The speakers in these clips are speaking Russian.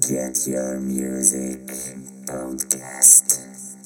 Get Your Music Podcast.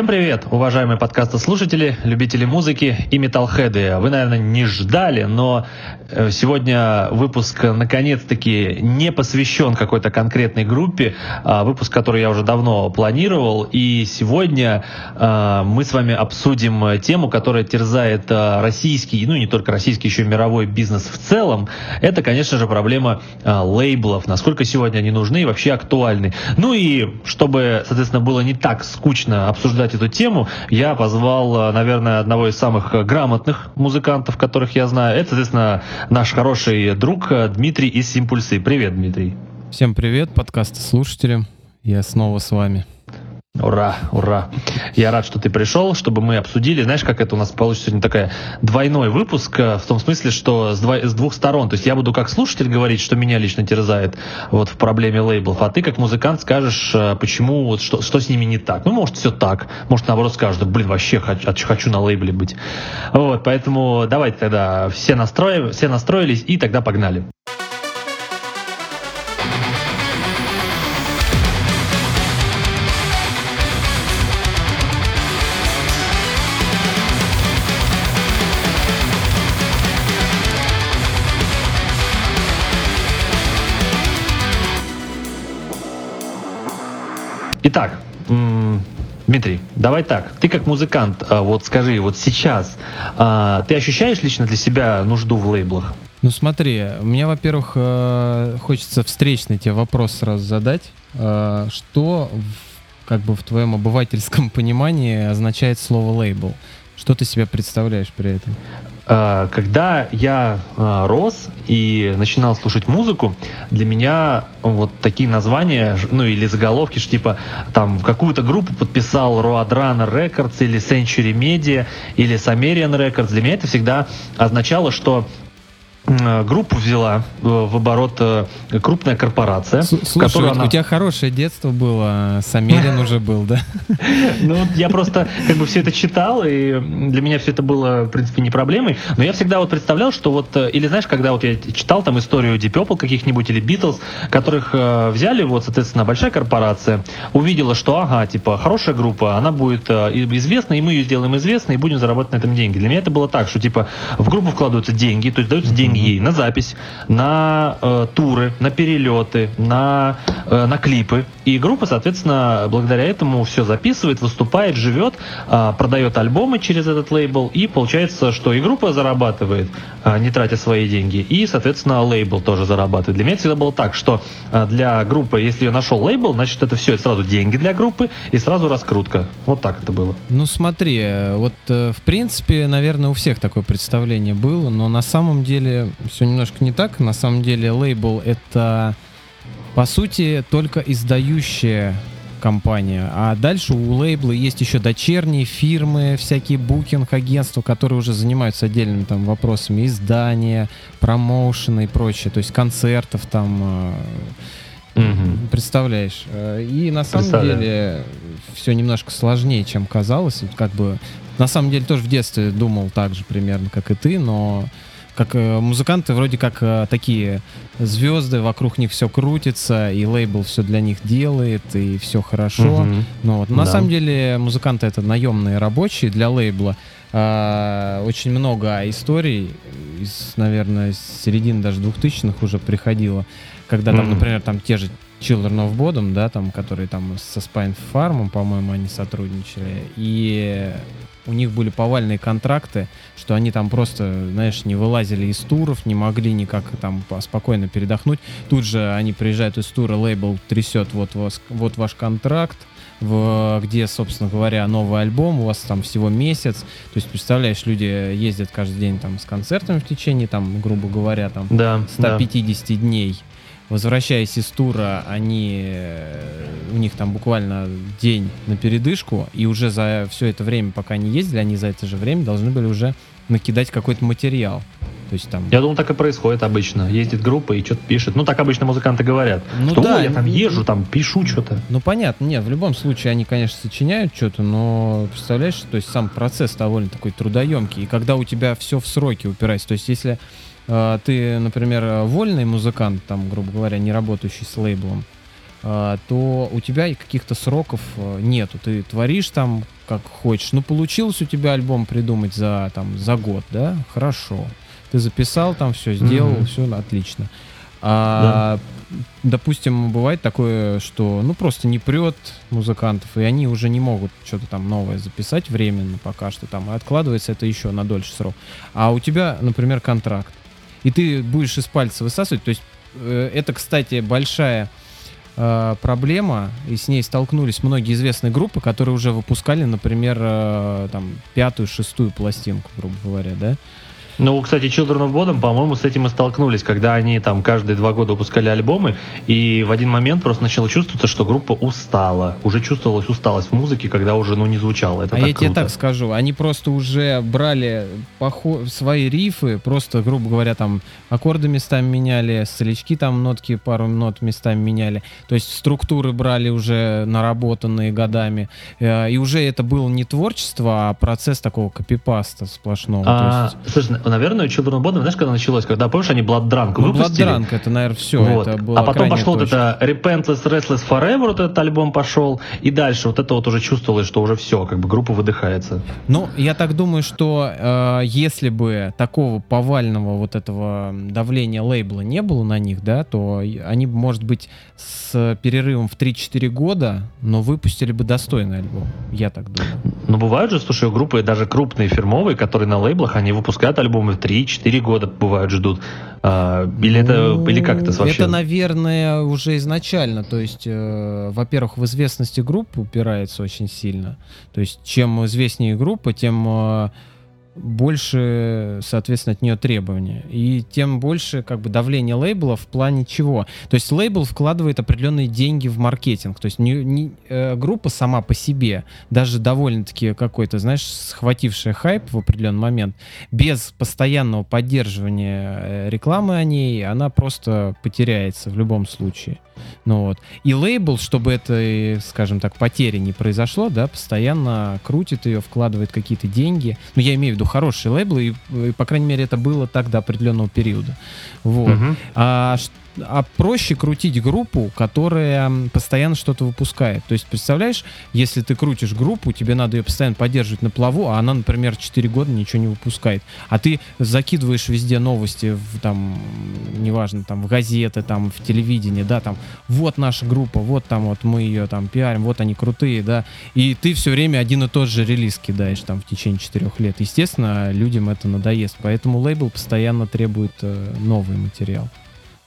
Всем привет, уважаемые подкастослушатели, любители музыки и металлхеды. Вы, наверное, не ждали, но э, сегодня выпуск наконец-таки не посвящен какой-то конкретной группе, а выпуск, который я уже давно планировал. И сегодня э, мы с вами обсудим тему, которая терзает э, российский, ну не только российский, еще и мировой бизнес в целом. Это, конечно же, проблема лейблов, насколько сегодня они нужны и вообще актуальны. Ну и чтобы, соответственно, было не так скучно обсуждать обсуждать эту тему, я позвал, э, наверное, одного из самых грамотных музыкантов, которых я знаю. Это, соответственно, наш хороший друг э, Дмитрий из Симпульсы. Привет, Дмитрий. Всем привет, подкасты слушатели. Я снова с вами. Ура, ура. Я рад, что ты пришел, чтобы мы обсудили. Знаешь, как это у нас получится сегодня такая двойной выпуск, э, в том смысле, что с, дво, с двух сторон. То есть я буду как слушатель говорить, что меня лично терзает вот в проблеме лейблов, а ты как музыкант скажешь, э, почему, вот, что, что с ними не так. Ну, может, все так. Может, наоборот, да, блин, вообще хочу, хочу на лейбле быть. Вот, поэтому давайте тогда все, настроим, все настроились и тогда погнали. Итак, Дмитрий, давай так. Ты как музыкант, а, вот скажи, вот сейчас а, ты ощущаешь лично для себя нужду в лейблах? Ну смотри, мне, во-первых, э, хочется встречный тебе вопрос сразу задать. Э, что как бы в твоем обывательском понимании означает слово лейбл? Что ты себя представляешь при этом? А, когда я а, рос и начинал слушать музыку, для меня вот такие названия, ну или заголовки, что типа там какую-то группу подписал Roadrunner Records или Century Media или Sumerian Records, для меня это всегда означало, что Э, группу взяла э, в оборот э, крупная корпорация. Слушай, у, она... у тебя хорошее детство было, Самерин уже был, да? Ну, я просто как бы все это читал, и для меня все это было, в принципе, не проблемой. Но я всегда вот представлял, что вот, или знаешь, когда вот я читал там историю Deep Purple каких-нибудь или Beatles, которых взяли, вот, соответственно, большая корпорация, увидела, что, ага, типа, хорошая группа, она будет известна, и мы ее сделаем известной, и будем зарабатывать на этом деньги. Для меня это было так, что, типа, в группу вкладываются деньги, то есть даются деньги ей на запись, на э, туры, на перелеты, на, э, на клипы. И группа, соответственно, благодаря этому все записывает, выступает, живет, э, продает альбомы через этот лейбл. И получается, что и группа зарабатывает, э, не тратя свои деньги, и, соответственно, лейбл тоже зарабатывает. Для меня всегда было так, что э, для группы, если ее нашел лейбл, значит, это все, это сразу деньги для группы и сразу раскрутка. Вот так это было. Ну смотри, э, вот э, в принципе, наверное, у всех такое представление было, но на самом деле все немножко не так. На самом деле лейбл это, по сути, только издающая компания. А дальше у лейбла есть еще дочерние фирмы, всякие букинг-агентства, которые уже занимаются отдельными там вопросами издания, промоушена и прочее, то есть концертов там. Угу. Представляешь? Э, и на самом деле все немножко сложнее, чем казалось. Как бы на самом деле тоже в детстве думал так же примерно, как и ты, но как э, музыканты вроде как э, такие звезды, вокруг них все крутится, и лейбл все для них делает, и все хорошо. Угу. Но вот, на самом деле музыканты это наемные рабочие для лейбла. А, очень много историй из, наверное, с середины даже двухтысячных уже приходило, когда там, например, там те же Children of Bodom, да, там, которые там со Spine Farm, по-моему, они сотрудничали, и у них были повальные контракты, что они там просто, знаешь, не вылазили из туров, не могли никак там спокойно передохнуть. Тут же они приезжают из тура, лейбл трясет, вот, вас, вот ваш контракт, в, где, собственно говоря, новый альбом, у вас там всего месяц. То есть, представляешь, люди ездят каждый день там с концертами в течение, там, грубо говоря, там Да, да. 150 дней. Возвращаясь из тура, они э, у них там буквально день на передышку, и уже за все это время, пока они ездили, они за это же время должны были уже накидать какой-то материал. То есть там. Я думаю, так и происходит обычно. Ездит группа и что-то пишет. Ну, так обычно музыканты говорят. Ну что, да, «Ой, я там езжу, там пишу что-то. Ну понятно, нет, в любом случае они, конечно, сочиняют что-то, но представляешь, то есть сам процесс довольно такой трудоемкий. И когда у тебя все в сроки упирается, то есть если ты, например, вольный музыкант, там, грубо говоря, не работающий с лейблом, э, то у тебя каких-то сроков э, нету. Ты творишь там как хочешь. Ну, получилось у тебя альбом придумать за, там, за год, да? Хорошо. Ты записал там все, сделал, Мгм. все отлично. А, допустим, бывает такое, что ну просто не прет музыкантов, и они уже не могут что-то там новое записать временно пока что там, и откладывается это еще на дольше срок. А у тебя, например, контракт, и ты будешь из пальца высасывать, то есть э, это, кстати, большая э, проблема, и с ней столкнулись многие известные группы, которые уже выпускали, например, э, там пятую, шестую пластинку, грубо говоря, да? Ну, кстати, Children of Bodom, по-моему, с этим и столкнулись, когда они там каждые два года выпускали альбомы, и в один момент просто начало чувствоваться, что группа устала. Уже чувствовалась усталость в музыке, когда уже, ну, не звучало. Это а так я тебе круто. так скажу, они просто уже брали похо- свои рифы, просто, грубо говоря, там аккорды местами меняли, солячки там нотки пару нот местами меняли. То есть структуры брали уже наработанные годами. Э, И уже это было не творчество, а процесс такого копипаста сплошного. А, есть, слушай, наверное, Children of Bodom, знаешь, когда началось? Когда, помнишь, они Blood Drunk ну, выпустили? Blood Drunk, это, наверное, все. Вот. Это было а потом пошло вот точно. это Repentless Restless Forever, вот этот альбом пошел, и дальше вот это вот уже чувствовалось, что уже все, как бы группа выдыхается. Ну, я так думаю, что э, если бы такого повального вот этого давления лейбла не было на них, да, то они, может быть, с перерывом в 3-4 года, но выпустили бы достойный альбом. Я так думаю. Но бывают же, слушай, группы даже крупные фирмовые, которые на лейблах, они выпускают альбомы в 3-4 года, бывают, ждут. А, или это, Ну, или как это вообще? Это, наверное, уже изначально. То есть, э, во-первых, в известности группы упирается очень сильно. То есть, чем известнее группа, тем э, больше, соответственно, от нее требования. И тем больше как бы давление лейбла в плане чего. То есть лейбл вкладывает определенные деньги в маркетинг. То есть не, не- э, группа сама по себе, даже довольно-таки какой-то, знаешь, схватившая хайп в определенный момент, без постоянного поддерживания э, рекламы о ней, она просто потеряется в любом случае. Ну вот. И лейбл, чтобы это, скажем так, потери не произошло, да, постоянно крутит ее, вкладывает какие-то деньги. Ну, я имею в виду хорошие лейблы, и, и, по крайней мере, это было так до определенного периода. Вот. Мгм. А, ш- а проще крутить группу, которая постоянно что-то выпускает. То есть, представляешь, если ты крутишь группу, тебе надо ее постоянно поддерживать на плаву, а она, например, 4 года ничего не выпускает. А ты закидываешь везде новости, в, там, неважно, там, в газеты, там, в телевидение, да, там, вот наша группа, вот там вот мы ее там пиарим, вот они крутые, да, и ты все время один и тот же релиз кидаешь там в течение четырех лет. Естественно, людям это надоест, поэтому лейбл постоянно требует э, новый материал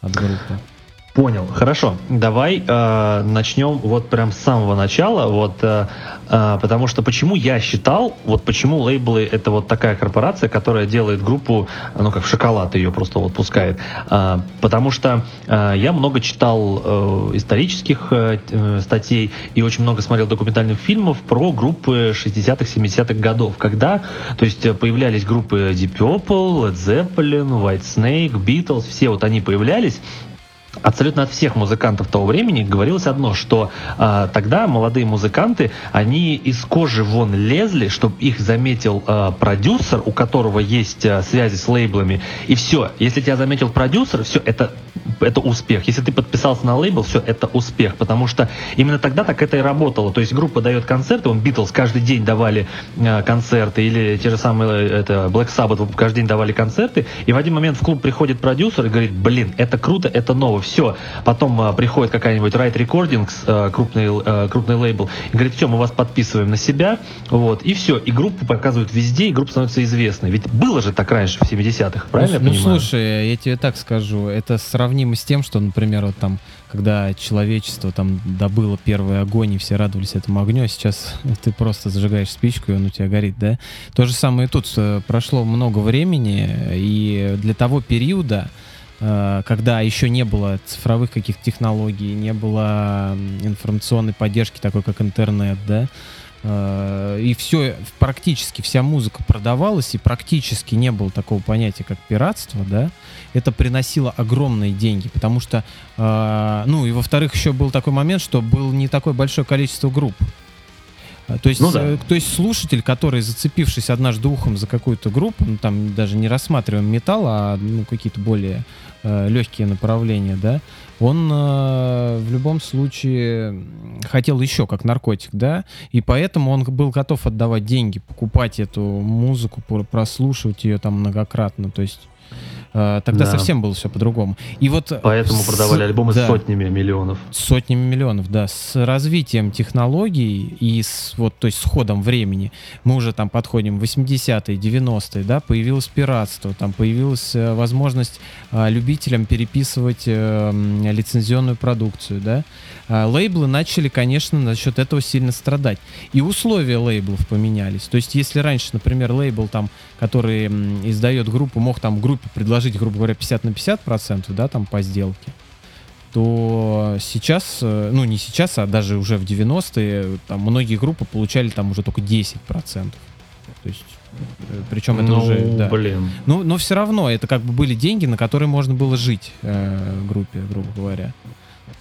от группы. Понял, хорошо. Давай э, начнем вот прям с самого начала, вот, э, э, потому что почему я считал, вот почему лейблы это вот такая корпорация, которая делает группу, ну как в шоколад ее просто вот пускает, Э, потому что э, я много читал э, исторических э, э, статей и очень много смотрел документальных фильмов про группы 60-х, 70-х годов, когда, то есть появлялись группы Deep Purple, Led Zeppelin, White Snake, Beatles, все вот они появлялись, абсолютно от всех музыкантов того времени говорилось одно, что а, тогда молодые музыканты, они из кожи вон лезли, чтобы их заметил а, продюсер, у которого есть а, связи с лейблами, и все. Если тебя заметил продюсер, все, это, это успех. Если ты подписался на лейбл, все, это успех, потому что именно тогда так это и работало. То есть группа дает концерты, он Битлз каждый день давали а, концерты, или те же самые это, Black Sabbath каждый день давали концерты, и в один момент в клуб приходит продюсер и говорит, блин, это круто, это ново, все. Потом а, приходит какая-нибудь Right Recordings, а, крупный, а, крупный лейбл, и говорит, все, мы вас подписываем на себя, вот, и все. И группу показывают везде, и группа становится известной. Ведь было же так раньше, в 70-х, правильно ну, я понимаю? Ну, слушай, я тебе так скажу, это сравнимо с тем, что, например, вот там, когда человечество там добыло первый огонь, и все радовались этому огню, а сейчас ты просто зажигаешь спичку, и он у тебя горит, да? То же самое и тут. Э, прошло много времени, и для того периода, э, когда еще не было цифровых каких-то технологий, не было информационной поддержки такой, как интернет, да, э, и все, практически вся музыка продавалась, и практически не было такого понятия, как пиратство, да, это приносило огромные деньги, потому что, ну, и во-вторых, еще был такой момент, что было не такое большое количество групп, то есть, ну, да. Э, то есть слушатель, который, зацепившись однажды ухом за какую-то группу, ну там даже не рассматриваем металл, а ну, какие-то более э, легкие направления, да, он э, в любом случае хотел еще как наркотик, да, и поэтому он был готов отдавать деньги, покупать эту музыку, прослушивать ее там многократно, то есть тогда да. совсем было все по-другому. И вот Поэтому с... продавали альбомы да, сотнями миллионов. Сотнями миллионов, да. С развитием технологий и с, вот, то есть с ходом времени, мы уже там подходим в 80-е, 90-е, да, появилось пиратство, там появилась э, возможность а, любителям переписывать а, лицензионную продукцию, да. А, лейблы начали, конечно, за счет этого сильно страдать. И условия лейблов поменялись. То есть, если раньше, например, лейбл там, который издает группу, мог там группе предложить, грубо говоря, 50 на 50 процентов, да, там по сделке, то сейчас, э, ну не сейчас, а даже уже в 90-е, там многие группы получали там уже только 10 процентов. То есть э, причем это ну, уже, да. блин. Ну, но все равно это как бы были деньги, на которые можно было жить э, группе, грубо говоря.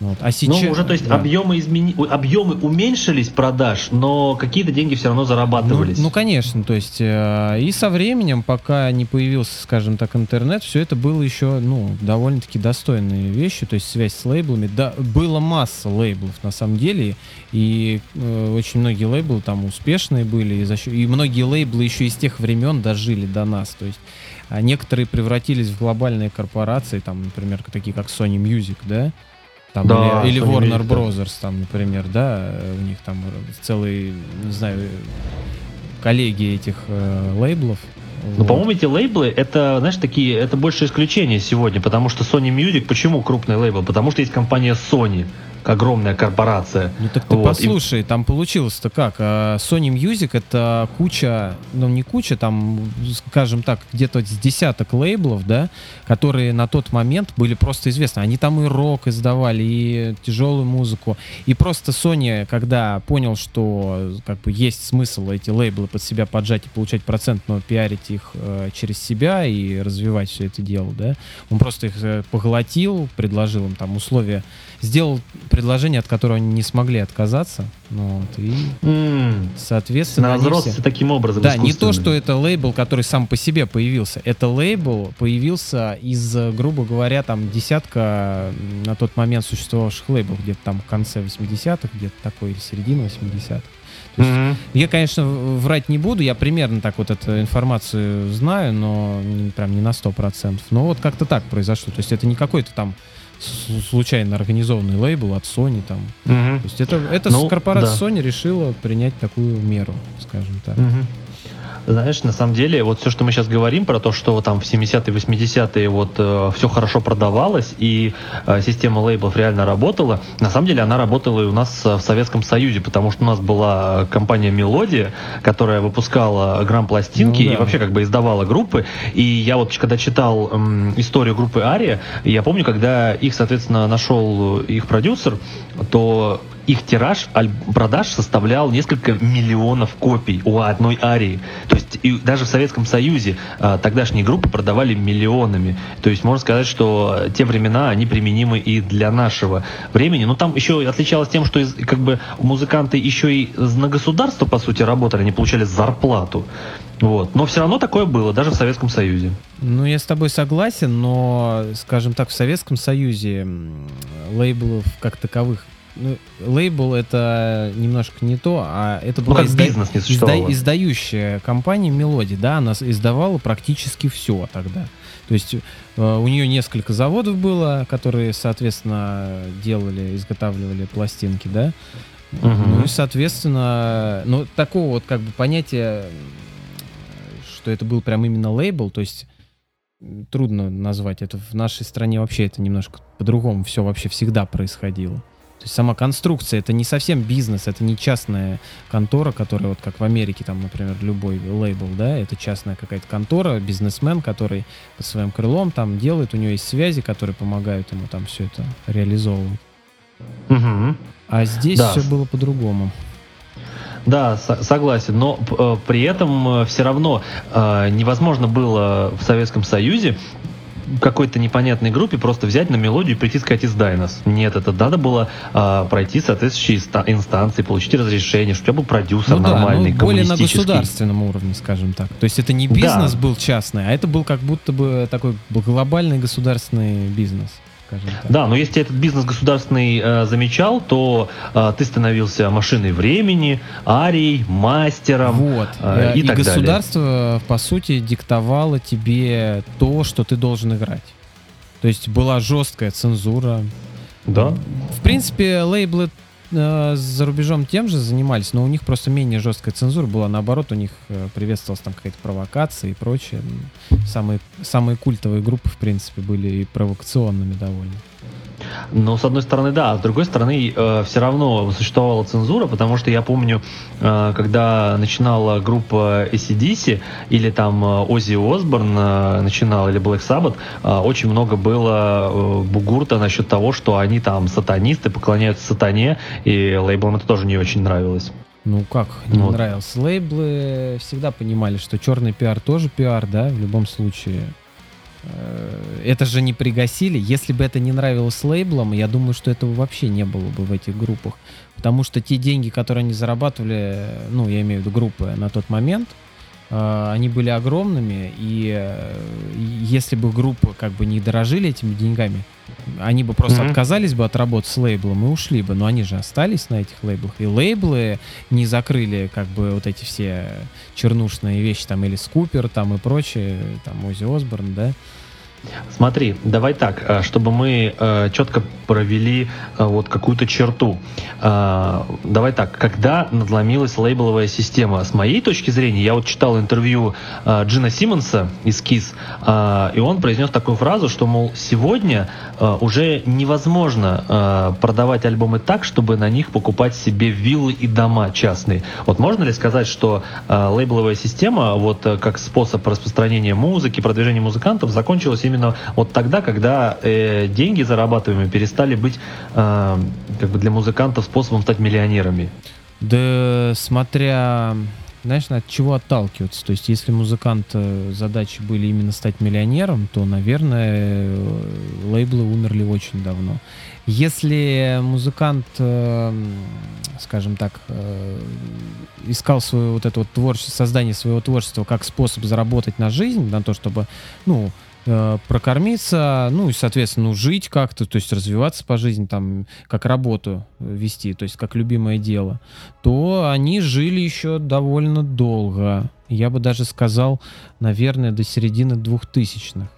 Вот. А сейчас, ну, уже, то есть, да. объемы, измени... объемы уменьшились продаж, но какие-то деньги все равно зарабатывались. Ну, ну конечно, то есть, э, и со временем, пока не появился, скажем так, интернет, все это было еще, ну, довольно-таки достойные вещи, то есть, связь с лейблами. Да, было масса лейблов, на самом деле, и э, очень многие лейблы там успешные были, и, за счет... и многие лейблы еще из тех времен дожили до нас, то есть, а некоторые превратились в глобальные корпорации, там, например, такие как Sony Music, да, там, да, или, или Warner Brothers, там, например, да, у них там целый, не знаю, коллеги этих э, лейблов. Ну, вот. по-моему, эти лейблы, это, знаешь, такие, это больше исключение сегодня, потому что Sony Music, почему крупный лейбл? Потому что есть компания Sony, огромная корпорация. Ну так ты вот. послушай, и... там получилось-то как? А, Sony Music это куча, ну не куча, там, скажем так, где-то с десяток лейблов, да, которые на тот момент были просто известны. Они там и рок издавали, и тяжелую музыку. И просто Sony, когда понял, что как бы есть смысл эти лейблы под себя поджать и получать процент, но пиарить их э, через себя и развивать все это дело, да, он просто их э, поглотил, предложил им там условия сделал предложение, от которого они не смогли отказаться. Ну, вот, и, mm. соответственно, они все... таким образом. Да, не то, что это лейбл, который сам по себе появился. Это лейбл появился из, грубо говоря, там десятка на тот момент существовавших лейблов, где-то там в конце 80-х, где-то такой, или середина 80-х. Mm-hmm. Я, конечно, врать не буду, я примерно так вот эту информацию знаю, но прям не на 100%. Но вот как-то так произошло. То есть это не какой-то там случайно организованный лейбл от Sony там. Угу. То есть это, это ну, корпорация да. Sony решила принять такую меру, скажем так. Угу. Знаешь, на самом деле, вот все, что мы сейчас говорим про то, что там в 70-е, 80-е вот э, все хорошо продавалось и э, система лейблов реально работала, на самом деле она работала и у нас в Советском Союзе, потому что у нас была компания Мелодия, которая выпускала грамм-пластинки ну, да. и вообще как бы издавала группы. И я вот когда читал э, историю группы Ария, я помню, когда их, соответственно, нашел их продюсер, то их тираж продаж составлял несколько миллионов копий у одной арии. То есть и даже в Советском Союзе а, тогдашние группы продавали миллионами. То есть можно сказать, что те времена, они применимы и для нашего времени. Но там еще отличалось тем, что из, как бы музыканты еще и на государство, по сути, работали, они получали зарплату. Вот. Но все равно такое было, даже в Советском Союзе. Ну, я с тобой согласен, но, скажем так, в Советском Союзе лейблов как таковых ну, лейбл это немножко не то, а это Ну, была изда- бизнес не изда- издающая компания Мелоди, да, она издавала практически все тогда. То есть э, у нее несколько заводов было, которые, соответственно, делали, изготавливали пластинки, да. Мгм. Ну и, соответственно, ну, такого вот как бы понятия, что это был прям именно лейбл, то есть трудно назвать это. В нашей стране вообще это немножко по-другому все вообще всегда происходило. То есть сама конструкция это не совсем бизнес, это не частная контора, которая вот как в Америке там, например, любой лейбл, да, это частная какая-то контора, бизнесмен, который под своим крылом там делает, у него есть связи, которые помогают ему там все это реализовывать. Мгм. А здесь Да. все было по-другому. Да, со- согласен, но э, при этом все равно э, невозможно было в Советском Союзе какой-то непонятной группе просто взять на мелодию и прийти сказать «издай нас». Нет, это надо было э, пройти соответствующие инста- инстанции, получить разрешение, чтобы у тебя был продюсер Ну да, нормальный, ну, более на государственном уровне, скажем так. То есть это не Да. бизнес был частный, а это был как будто бы такой глобальный государственный бизнес, скажем так. Да, но если этот бизнес государственный э, замечал, то э, ты становился машиной времени, арией, мастером. Вот. э, и и так далее. государство, по сути, диктовало тебе то, что ты должен играть. То есть была жесткая цензура. Да. В принципе, лейблы э, за рубежом тем же занимались, но у них просто менее жесткая цензура была. Наоборот, у них э, приветствовалась там какая-то провокация и прочее. Самые, самые культовые группы, в принципе, были и провокационными довольно. Ну, с одной стороны, да, а с другой стороны, все равно существовала цензура, потому что я помню, э, когда начинала группа ACDC, или там э, Оззи Осборн э, начинал, или Black Sabbath, э, очень много было э, бугурта насчет того, что они там сатанисты, поклоняются сатане, и лейблам это тоже не очень нравилось. Ну как, не Вот. нравился. Лейблы всегда понимали, что черный пиар тоже пиар, да, в любом случае. Э, Это же не пригасили. Если бы это не нравилось лейблам, я думаю, что этого вообще не было бы в этих группах. Потому что те деньги, которые они зарабатывали, ну, я имею в виду группы на тот момент, э, они были огромными, и э, если бы группы как бы не дорожили этими деньгами, они бы просто Мгм. отказались бы от работы с лейблом и ушли бы, но они же остались на этих лейблах, и лейблы не закрыли как бы вот эти все чернушные вещи, там, или Скупер, там, и прочее, там, Ози Осборн, да, Смотри, давай так, э, чтобы мы э, четко провели э, вот какую-то черту. Давай так, когда надломилась лейбловая система? С моей точки зрения, я вот читал интервью Джина Симмонса из э, и он произнес такую фразу, что, мол, сегодня уже невозможно продавать альбомы так, чтобы на них покупать себе виллы и дома частные. Вот можно ли сказать, что лейбловая система, вот как способ распространения музыки, продвижения музыкантов, закончилась именно вот тогда, когда э, деньги зарабатываемые перестали быть э, как бы для музыкантов способом стать миллионерами? Да, смотря, знаешь, от чего отталкиваться. То есть, если музыкант э, задачи были именно стать миллионером, то, наверное, лейблы умерли очень давно. Если музыкант, э, скажем так, э, искал свое вот это вот творчество, создание своего творчества как способ заработать на жизнь, на то, чтобы, ну, прокормиться, ну и, соответственно, ну, жить как-то, то есть развиваться по жизни, там, как работу э, вести, то есть как любимое дело, то они жили еще довольно долго. Я бы даже сказал, наверное, до середины двухтысячных.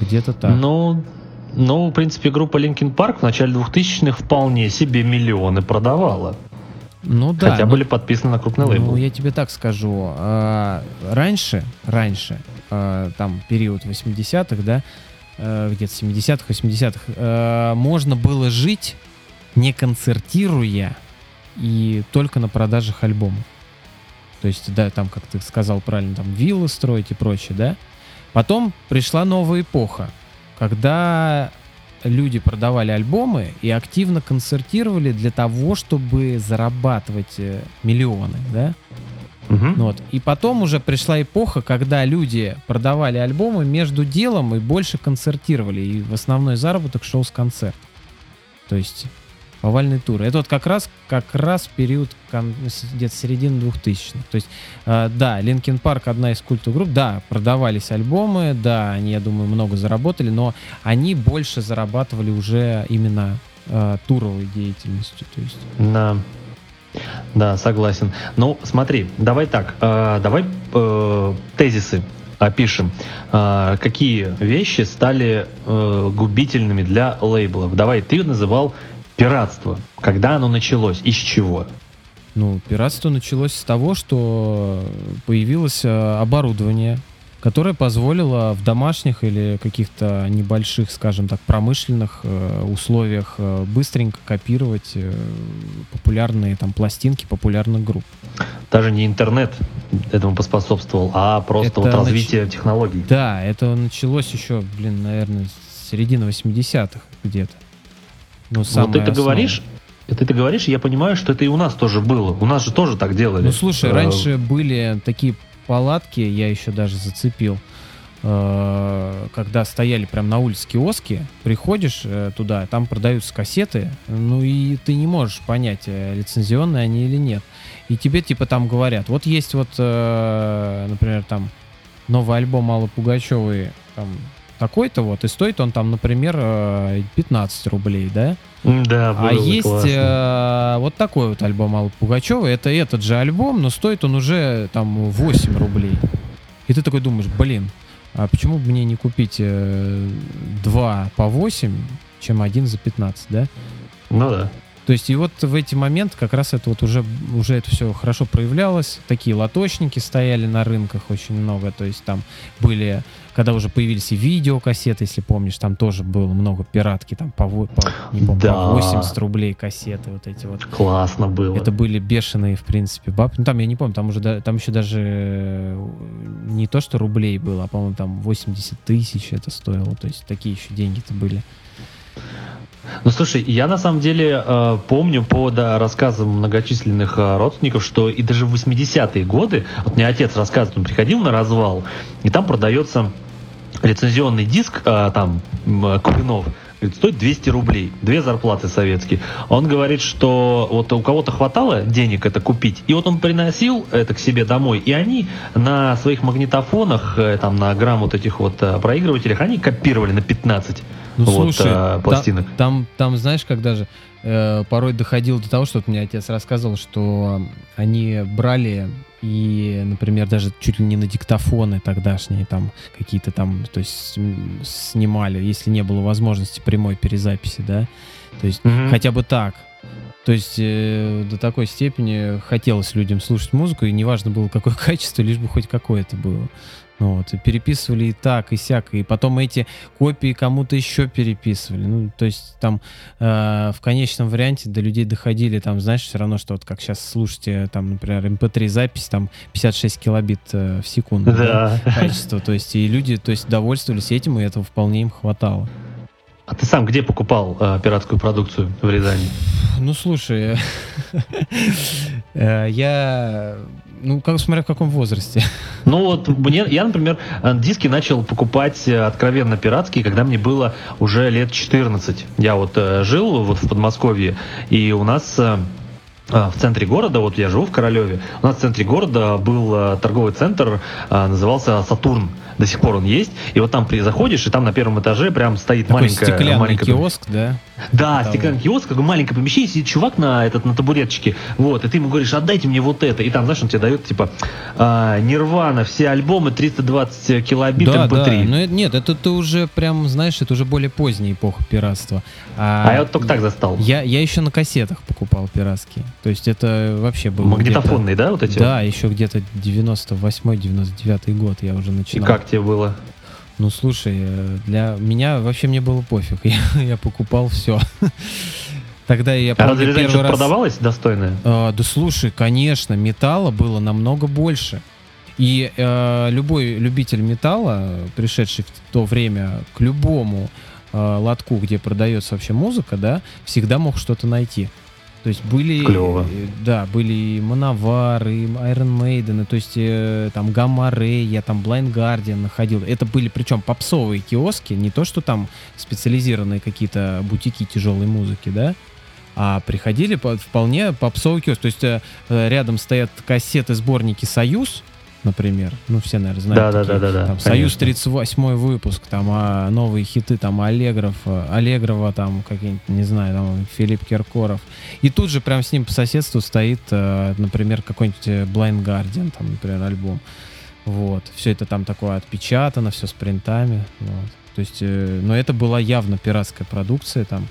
Где-то так. Ну, ну, в принципе, группа Linkin Park в начале 2000-х вполне себе миллионы продавала. ну да. хотя ну- были подписаны на крупный лейбл. Ну, я тебе так скажу. а, раньше, раньше, а, там период 80-х, да, а, где-то 70-х, 80-х, а, можно было жить, не концертируя и только на продажах альбомов. То есть, да, там, как ты сказал правильно, там виллы строить и прочее, да. Потом пришла новая эпоха, когда люди продавали альбомы и активно концертировали для того, чтобы зарабатывать э, миллионы, да. Ну Вот. И потом уже пришла эпоха, когда люди продавали альбомы между делом и больше концертировали. И в основной заработок шел с концерта. То есть овальный тур. Это вот как раз, как раз период где-то середины 2000-х. То есть, э, да, Линкен Парк одна из культовых групп, да, продавались альбомы, да, они, я думаю, много заработали, но они больше зарабатывали уже именно э, туровой деятельностью. То есть. Да. Да, согласен. Ну, смотри, давай так, э, давай э, тезисы опишем. Э, какие вещи стали э, губительными для лейблов? Давай, ты называл пиратство. Когда оно началось? Из чего? Ну, пиратство началось с того, что появилось э, оборудование, которое позволило в домашних или каких-то небольших, скажем так, промышленных э, условиях э, быстренько копировать э, популярные там пластинки популярных групп. Даже не интернет этому поспособствовал, а просто Это вот нач- развитие технологий. Да, это началось еще, блин, наверное, с середины 80-х где-то. Ну, Вот ты это говоришь, ты это говоришь, я понимаю, что это и у нас тоже было. У нас же тоже так делали. Ну, слушай, раньше были такие палатки, я еще даже зацепил, э, когда стояли прям на улице киоски, приходишь э, туда, там продаются кассеты, ну и ты не можешь понять, э, лицензионные они или нет. И тебе типа там говорят, вот есть вот, например, там новый альбом Аллы Пугачевой, там такой-то вот, и стоит он там, например, э, 15 рублей, да? Да, А было есть классно. э, вот такой вот альбом Аллы Пугачевой. Это этот же альбом, но стоит он уже там 8 рублей. И ты такой думаешь, блин, а почему бы мне не купить э, два по 8, чем один за 15, да? Ну да. То есть и вот в эти моменты как раз это вот уже, уже это все хорошо проявлялось. Такие лоточники стояли на рынках очень много. То есть там были, когда уже появились и видеокассеты, если помнишь, там тоже было много пиратки, там по, по, не помню, Да. по 80 рублей кассеты вот эти вот. Классно было. Это были бешеные, в принципе, бабки. Ну, там, я не помню, там уже, там еще даже э, не то, что рублей было, а, по-моему, там 80 тысяч это стоило. То есть такие еще деньги-то были. Ну слушай, я на самом деле э, помню по да, рассказам многочисленных э, родственников, что и даже в 80-е годы, вот мне отец рассказывает, он приходил на развал, и там продается лицензионный диск, э, там, э, Куплинов, говорит, стоит 200 рублей, две зарплаты советские. Он говорит, что вот у кого-то хватало денег это купить, и вот он приносил это к себе домой, и они на своих магнитофонах, э, там, на грамм вот этих вот э, проигрывателях, они копировали на 15 Ну, вот, слушай, та- пластинок. Там, там, знаешь, когда же э, порой доходило до того, что вот мне отец рассказывал, что они брали и, например, даже чуть ли не на диктофоны тогдашние там какие-то там, то есть снимали, если не было возможности прямой перезаписи, да, то есть Мгм. хотя бы так. То есть э, до такой степени хотелось людям слушать музыку, и неважно было какое качество, лишь бы хоть какое-то было. Ну вот, и переписывали и так, и сяк, и потом эти копии кому-то еще переписывали. Ну, то есть там э, в конечном варианте до людей доходили, там, знаешь, все равно, что вот как сейчас слушайте, там, например, MP3 запись, там 56 килобит э, в секунду. Да. Качество, то есть и люди, то есть довольствовались этим, и этого вполне им хватало. А ты сам где покупал э, пиратскую продукцию в Рязани? Ну, слушай, э, я, ну, как смотря в каком возрасте. Ну вот мне, я, например, э, диски начал покупать э, откровенно пиратские, когда мне было уже лет 14. Я вот э, жил вот в Подмосковье, и у нас в центре города, вот я живу в Королеве, у нас в центре города был торговый центр, назывался Сатурн. До сих пор он есть. И вот там при, заходишь, и там на первом этаже прям стоит Такой маленькая... стеклянный маленькая киоск, да? Да, Того. стеклянный киоск, как бы маленькое помещение, сидит чувак на, этот, на табуреточке, вот, и ты ему говоришь, отдайте мне вот это, и там, знаешь, он тебе дает, типа, а, Нирвана, все альбомы 320 килобит да, да, MP3. но это- нет, это ты уже прям, знаешь, это уже более поздняя эпоха пиратства. А я вот только так застал. Я, я еще на кассетах покупал пиратские. То есть это вообще было Магнитофонные, да, вот эти? Да, еще где-то 98-99 год я уже И начинал. как тебе было? Ну, слушай, э, для меня вообще мне было пофиг. Я, я покупал все. Тогда я А разве первый что-то раз... продавалось достойное? А, да слушай, конечно, металла было намного больше. И э, любой любитель металла, пришедший в то время к любому э, лотку, где продается вообще музыка, да, всегда мог что-то найти. То есть были, Клево. э, да, были и Мановар, и Iron Maiden, то есть э, там Gamma Ray, я там Blind Guardian находил. Это были причем попсовые киоски, не то, что там специализированные какие-то бутики тяжелой музыки, да, а приходили по- вполне попсовый киоск. То есть э, э, рядом стоят кассеты, сборники «Союз», например. Ну, все, наверное, знают. Да, такие. да, да, да. Там конечно. Союз 38 выпуск, там а, новые хиты, там Аллегров, э, Аллегрова, там какие-нибудь, не знаю, там Филипп Киркоров. И тут же прям с ним по соседству стоит, э, например, какой-нибудь э, Blind Guardian, там, например, альбом. Вот. Все это там такое отпечатано, все с принтами. Вот. То есть, э, но это была явно пиратская продукция там.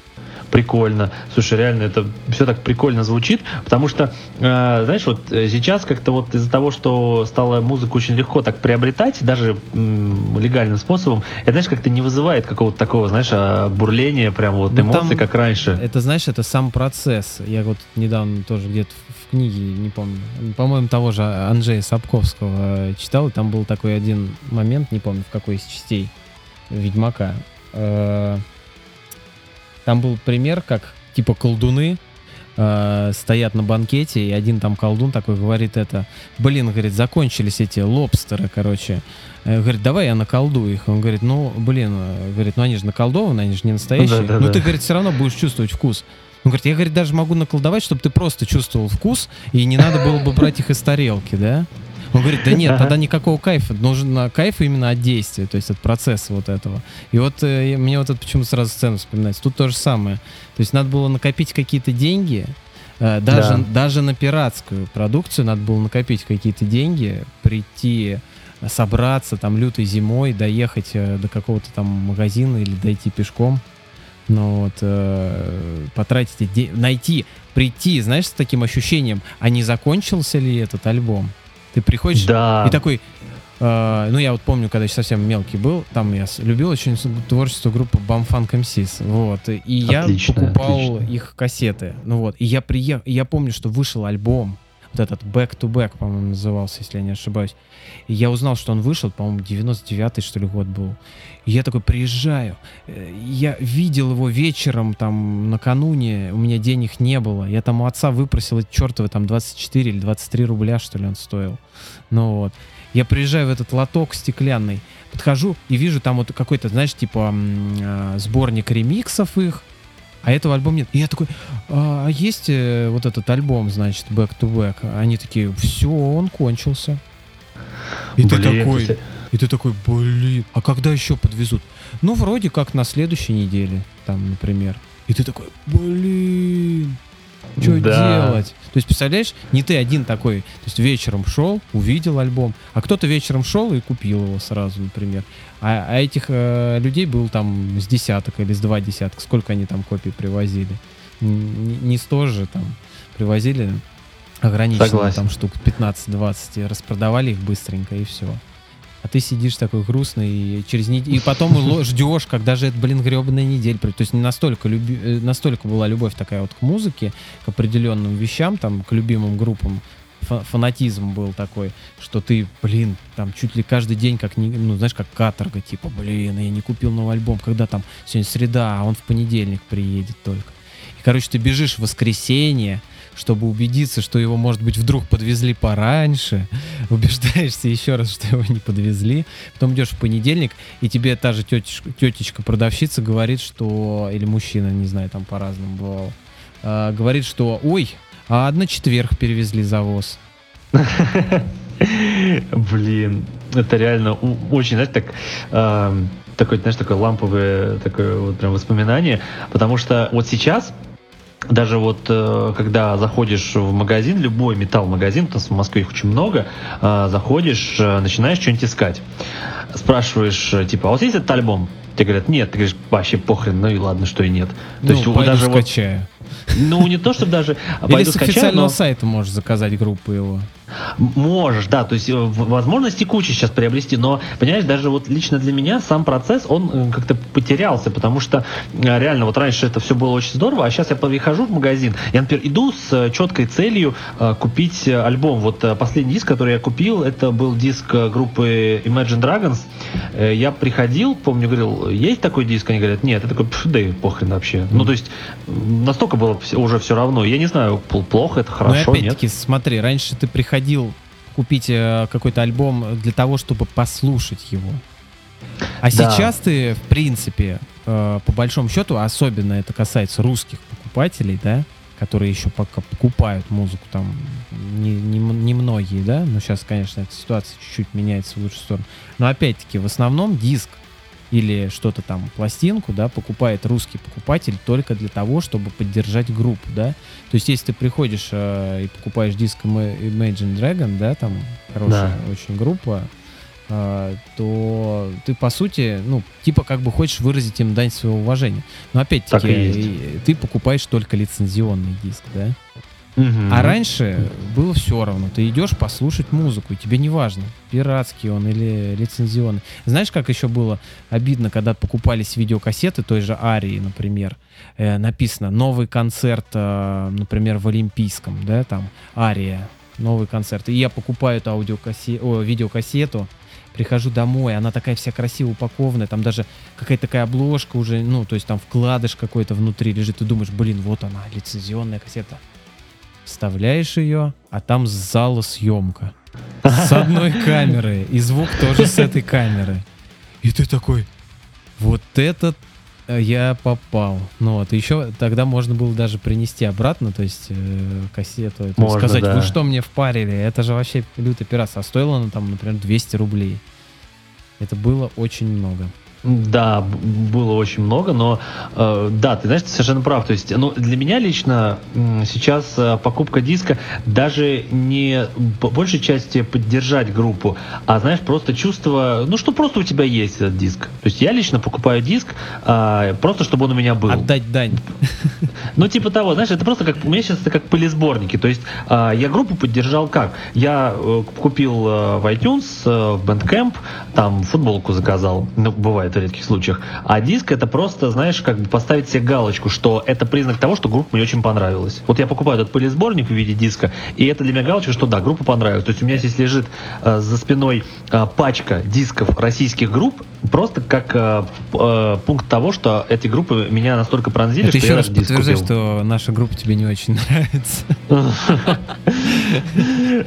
Прикольно. Слушай, реально, это все так прикольно звучит, потому что, э, знаешь, вот э, сейчас как-то вот из-за того, что стало музыку очень легко так приобретать, даже м, легальным способом, это, знаешь, как-то не вызывает какого-то такого, знаешь, а, бурления, прям вот Ну, эмоций, там как раньше. Это, знаешь, это сам процесс. Я вот недавно тоже где-то в книге, не помню, по-моему, того же Анджея Сапковского э, читал, и там был такой один момент, не помню, в какой из частей Ведьмака. Э, Там был пример, как типа колдуны э, стоят на банкете, и один там колдун такой говорит это, блин, говорит, закончились эти лобстеры, короче. Э, Говорит, давай я наколдую их. Он говорит, ну, блин, говорит, ну они же наколдованы, они же не настоящие. Да-да-да. Ну ты, говорит, все равно будешь чувствовать вкус. Он говорит, я, говорит, даже могу наколдовать, чтобы ты просто чувствовал вкус, и не надо было бы брать их из тарелки, да? Он говорит, да нет, тогда никакого кайфа. Нужен кайф именно от действия, то есть от процесса вот этого. И вот э, мне вот это почему сразу сцену вспоминается. Тут то же самое. То есть надо было накопить какие-то деньги, э, даже, Да. даже на пиратскую продукцию надо было накопить какие-то деньги, прийти, собраться там лютой зимой, доехать э, до какого-то там магазина или дойти пешком. Ну вот, э, потратить найти, прийти, знаешь, с таким ощущением, а не закончился ли этот альбом? Ты приходишь Да. и такой, э, ну я вот помню, когда еще совсем мелкий был, там я любил очень творчество группы Bumfunk MCs, вот, и я Отлично, покупал отлично. их кассеты, ну вот, и я приехал, я помню, что вышел альбом, вот этот Back to Back, по-моему, назывался, если я не ошибаюсь, и я узнал, что он вышел, по-моему, 99-й, что ли, год был, и я такой приезжаю, э, я видел его вечером, там, накануне, у меня денег не было, я там у отца выпросил эти чертовы, там, 24 или 23 рубля, что ли, он стоил, ну вот. Я приезжаю в этот лоток стеклянный, подхожу и вижу там вот какой-то, знаешь, типа э, сборник ремиксов их, а этого альбома нет. И я такой, а а есть э, вот этот альбом, значит, Back to Back? Они такие, все, он кончился. И ты Блин, такой, слушай, и ты такой, блин, а когда еще подвезут? Ну, вроде как на следующей неделе, там, например. И ты такой, блин, что Да. делать? То есть, представляешь, не ты один такой, то есть вечером шел, увидел альбом, а кто-то вечером шел и купил его сразу, например. А, а этих э, людей был там с десяток или с два десятка. Сколько они там копий привозили? Н- Не сто же там привозили ограниченно Согласен. там штук 15-20 и распродавали их быстренько и все. А ты сидишь такой грустный и через нед- и потом ждешь, когда же это, блин, гребаная неделя. То есть настолько, люби... э, настолько была любовь такая вот к музыке, к определенным вещам, там, к любимым группам, фанатизм был такой, что ты, блин, там чуть ли каждый день, как, не, ну, знаешь, как каторга, типа, блин, я не купил новый альбом, когда там сегодня среда, а он в понедельник приедет только. И, короче, ты бежишь в воскресенье, чтобы убедиться, что его, может быть, вдруг подвезли пораньше, убеждаешься еще раз, что его не подвезли, потом идешь в понедельник, и тебе та же тетечка, тетечка-продавщица говорит, что, или мужчина, не знаю, там по-разному бывало, а, говорит, что, ой, а на четверг перевезли завоз. Блин, это реально очень, знаешь, так эм, такое, знаешь, такое ламповое такое вот прям воспоминание, потому что вот сейчас даже вот э, когда заходишь в магазин, любой металл-магазин, у нас в Москве их очень много, э, заходишь, э, начинаешь что-нибудь искать. Спрашиваешь, типа, а у вас есть этот альбом? Тебе говорят, нет. Ты говоришь, вообще похрен, ну и ладно, что и нет. То ну, есть даже вот, скачаю. Ну не то, чтобы даже Или с официального но- сайта можешь заказать группу его. Можешь, да, то есть э, возможности куча сейчас приобрести, но, понимаешь, даже вот лично для меня сам процесс, он э, как-то потерялся, потому что э, реально вот раньше это все было очень здорово, а сейчас я прихожу в магазин, я, например, иду с четкой целью купить альбом. Вот последний диск, который я купил, это был диск группы Imagine Dragons. Я приходил, помню, говорил, есть такой диск? Они говорят, нет. Я такой, «Пф, да и похрен вообще. Ну, то есть, настолько было уже все равно. Я не знаю, пл- плохо это, Но хорошо, нет. опять-таки, смотри, раньше ты приходил купить э, какой-то альбом для того, чтобы послушать его. А Да. сейчас ты, в принципе, э, по большому счету, особенно это касается русских покупателей, да, которые еще пока покупают музыку, там не, не, не многие, да, но сейчас, конечно, эта ситуация чуть-чуть меняется в лучшую сторону. Но опять-таки, в основном диск или что-то там, пластинку, да, покупает русский покупатель только для того, чтобы поддержать группу, да. То есть, если ты приходишь э, и покупаешь диск Imagine Dragon, да, там хорошая да. очень группа, э, то ты, по сути, ну, типа как бы хочешь выразить им дань своего уважения. Но опять-таки, ты покупаешь только лицензионный диск, да. Угу. А раньше было все равно. Ты идешь послушать музыку, и тебе не важно, пиратский он или лицензионный. Знаешь, как еще было обидно, когда покупались видеокассеты той же Арии, например, э, написано новый концерт, э, например, в Олимпийском, да, там Ария, новый концерт. И я покупаю эту аудиокассе... О, видеокассету, прихожу домой, она такая вся красиво упакованная, там даже какая-то такая обложка уже, ну, то есть там вкладыш какой-то внутри лежит, ты думаешь, блин, вот она, лицензионная кассета вставляешь ее, а там зала съемка. С одной камеры. И звук тоже с этой камеры. И ты такой, вот этот э, я попал. Ну вот, еще тогда можно было даже принести обратно, то есть э, кассету, можно, сказать, да. вы что мне впарили, это же вообще лютый пиратство. А стоило она там, например, 200 рублей. Это было очень много. Да, было очень много, но э, да, ты знаешь, ты совершенно прав. То есть, ну, для меня лично э, сейчас э, покупка диска даже не по большей части поддержать группу, а знаешь, просто чувство, ну, что просто у тебя есть этот диск. То есть я лично покупаю диск э, просто, чтобы он у меня был. Отдать дань. Ну, типа того, знаешь, это просто как, у меня сейчас это как полисборники. То есть э, я группу поддержал как? Я э, купил э, в iTunes, э, в Bandcamp, там футболку заказал, ну, бывает бывает в редких случаях. А диск это просто, знаешь, как бы поставить себе галочку, что это признак того, что группа мне очень понравилась. Вот я покупаю этот пылесборник в виде диска, и это для меня галочка, что да, группа понравилась. То есть у меня здесь лежит э, за спиной э, пачка дисков российских групп, просто как э, э, пункт того, что эти группы меня настолько пронзили, это что еще я раз подтверждает, что наша группа тебе не очень нравится.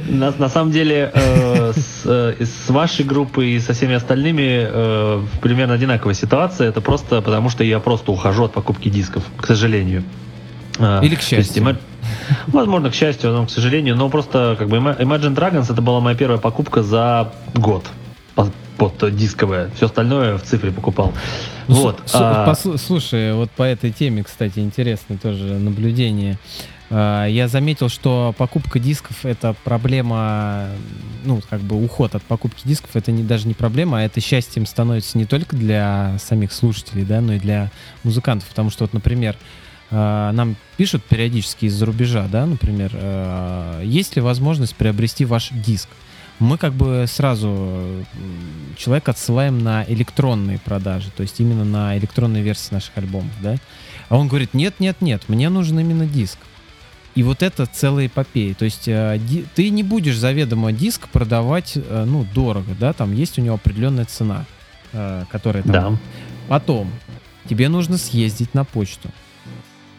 На самом деле, э, э, с вашей группой и со всеми остальными примерно примерно одинаковая ситуация. Это просто потому, что я просто ухожу от покупки дисков, к сожалению. А, Или к счастью. Есть, возможно, к счастью, но к сожалению. Но просто как бы Imagine Dragons это была моя первая покупка за год под дисковое. Все остальное в цифре покупал. Ну, вот. а... послу- слушай, вот по этой теме, кстати, интересное тоже наблюдение. А, я заметил, что покупка дисков это проблема, ну, как бы уход от покупки дисков это не, даже не проблема, а это счастьем становится не только для самих слушателей, да, но и для музыкантов. Потому что, вот, например, а, нам пишут периодически из-за рубежа, да, например, а, есть ли возможность приобрести ваш диск? Мы как бы сразу человека отсылаем на электронные продажи, то есть именно на электронные версии наших альбомов, да. А он говорит, нет, нет, нет, мне нужен именно диск. И вот это целая эпопея. То есть э, ты не будешь заведомо диск продавать, э, ну, дорого, да, там есть у него определенная цена, э, которая там... Да. Потом тебе нужно съездить на почту.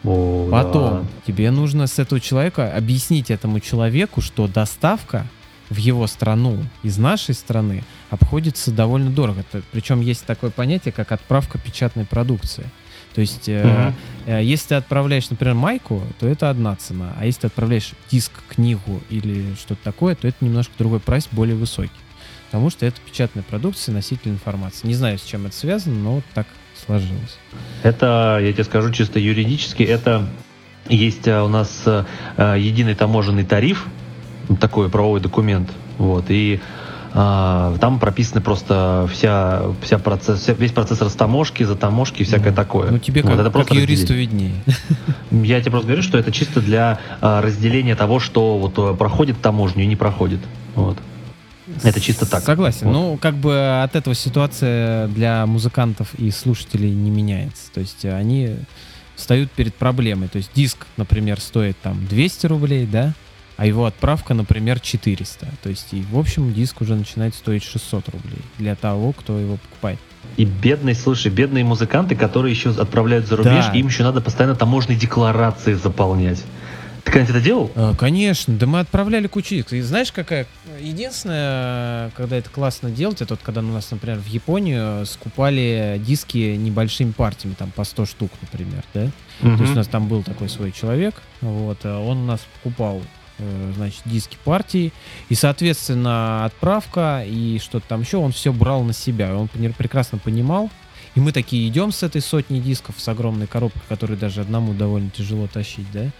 О, Потом да. тебе нужно с этого человека объяснить этому человеку, что доставка в его страну из нашей страны обходится довольно дорого. Причем есть такое понятие, как отправка печатной продукции. То есть, э, э, если ты отправляешь, например, майку, то это одна цена. А если ты отправляешь диск, книгу или что-то такое, то это немножко другой прайс, более высокий. Потому что это печатная продукция, носитель информации. Не знаю, с чем это связано, но вот так сложилось. Это, я тебе скажу чисто юридически, это есть э, у нас э, э, единый таможенный тариф, такой правовой документ, вот, и там прописаны просто вся, вся процесс, весь процесс растаможки, затаможки и всякое ну, такое. Ну тебе вот, как, это просто как юристу виднее. Я тебе просто говорю, что это чисто для а, разделения того, что вот э, проходит таможню и не проходит. Вот. Это чисто так. Согласен. Вот. Ну, как бы от этого ситуация для музыкантов и слушателей не меняется. То есть они встают перед проблемой. То есть диск, например, стоит там 200 рублей, да? А его отправка, например, 400. То есть, и, в общем, диск уже начинает стоить 600 рублей для того, кто его покупает. И бедные, слушай, бедные музыканты, которые еще отправляют за рубеж, да. им еще надо постоянно таможенные декларации заполнять. Ты когда-нибудь это делал? Э, Конечно, да мы отправляли кучу дисков. И знаешь, какая... Единственное, когда это классно делать, это вот когда у нас, например, в Японию скупали диски небольшими партиями, там по 100 штук, например, да? То есть у нас там был такой свой человек, вот, а он у нас покупал значит, диски партии, и, соответственно, отправка и что-то там еще, он все брал на себя. Он прекрасно понимал, и мы такие идем с этой сотней дисков, с огромной коробкой, которую даже одному довольно тяжело тащить, да,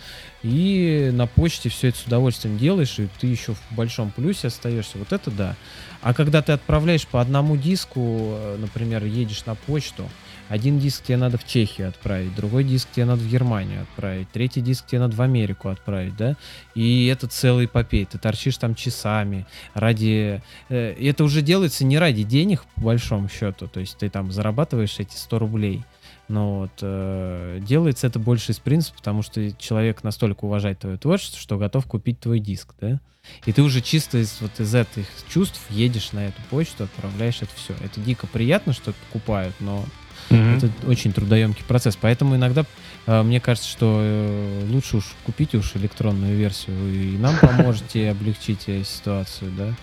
и на почте все это с удовольствием делаешь, и ты еще в большом плюсе остаешься. Вот это да. А когда ты отправляешь по одному диску, э, например, едешь на почту, один диск тебе надо в Чехию отправить, другой диск тебе надо в Германию отправить, третий диск тебе надо в Америку отправить, да? И это целый попей. Ты торчишь там часами ради... э, и это уже делается не ради денег, по большому счету. То есть ты там зарабатываешь эти 100 рублей. Но вот э, делается это больше из принципа, потому что человек настолько уважает твое творчество, что готов купить твой диск, да? И ты уже чисто из, вот из этих чувств едешь на эту почту, отправляешь это все. Это дико приятно, что покупают, но Мгм. это очень трудоемкий процесс. Поэтому иногда э, мне кажется, что э, лучше уж купите уж электронную версию, и нам поможете и облегчите ситуацию, да.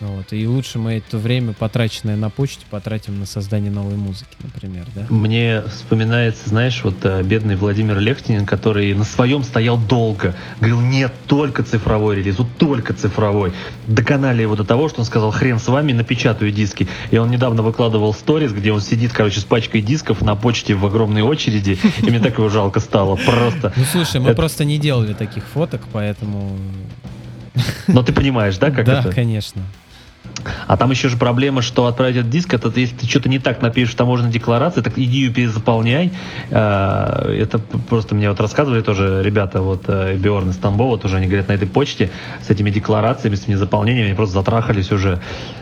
Вот. И лучше мы это время, потраченное на почте, потратим на создание новой музыки, например, да. Мне вспоминается, знаешь, вот э, бедный Владимир Лехтинин, который на своем стоял долго. Говорил, нет, только цифровой релиз, вот только цифровой. Доконали его до того, что он сказал, хрен с вами, напечатаю диски. И он недавно выкладывал сторис, где он сидит, короче, с пачкой дисков на почте в огромной очереди. И мне так его жалко стало, просто. Ну слушай, мы просто не делали таких фоток, поэтому... Но ты понимаешь, да, как да, это? конечно. А там еще же проблема, что отправить этот диск, это если ты что-то не так напишешь в таможенной декларации, так иди ее перезаполняй. А, Это просто мне вот рассказывали тоже ребята, вот э, Биорн из Тамбова, тоже они говорят, на этой почте с этими декларациями, с этими заполнениями, они просто затрахались уже.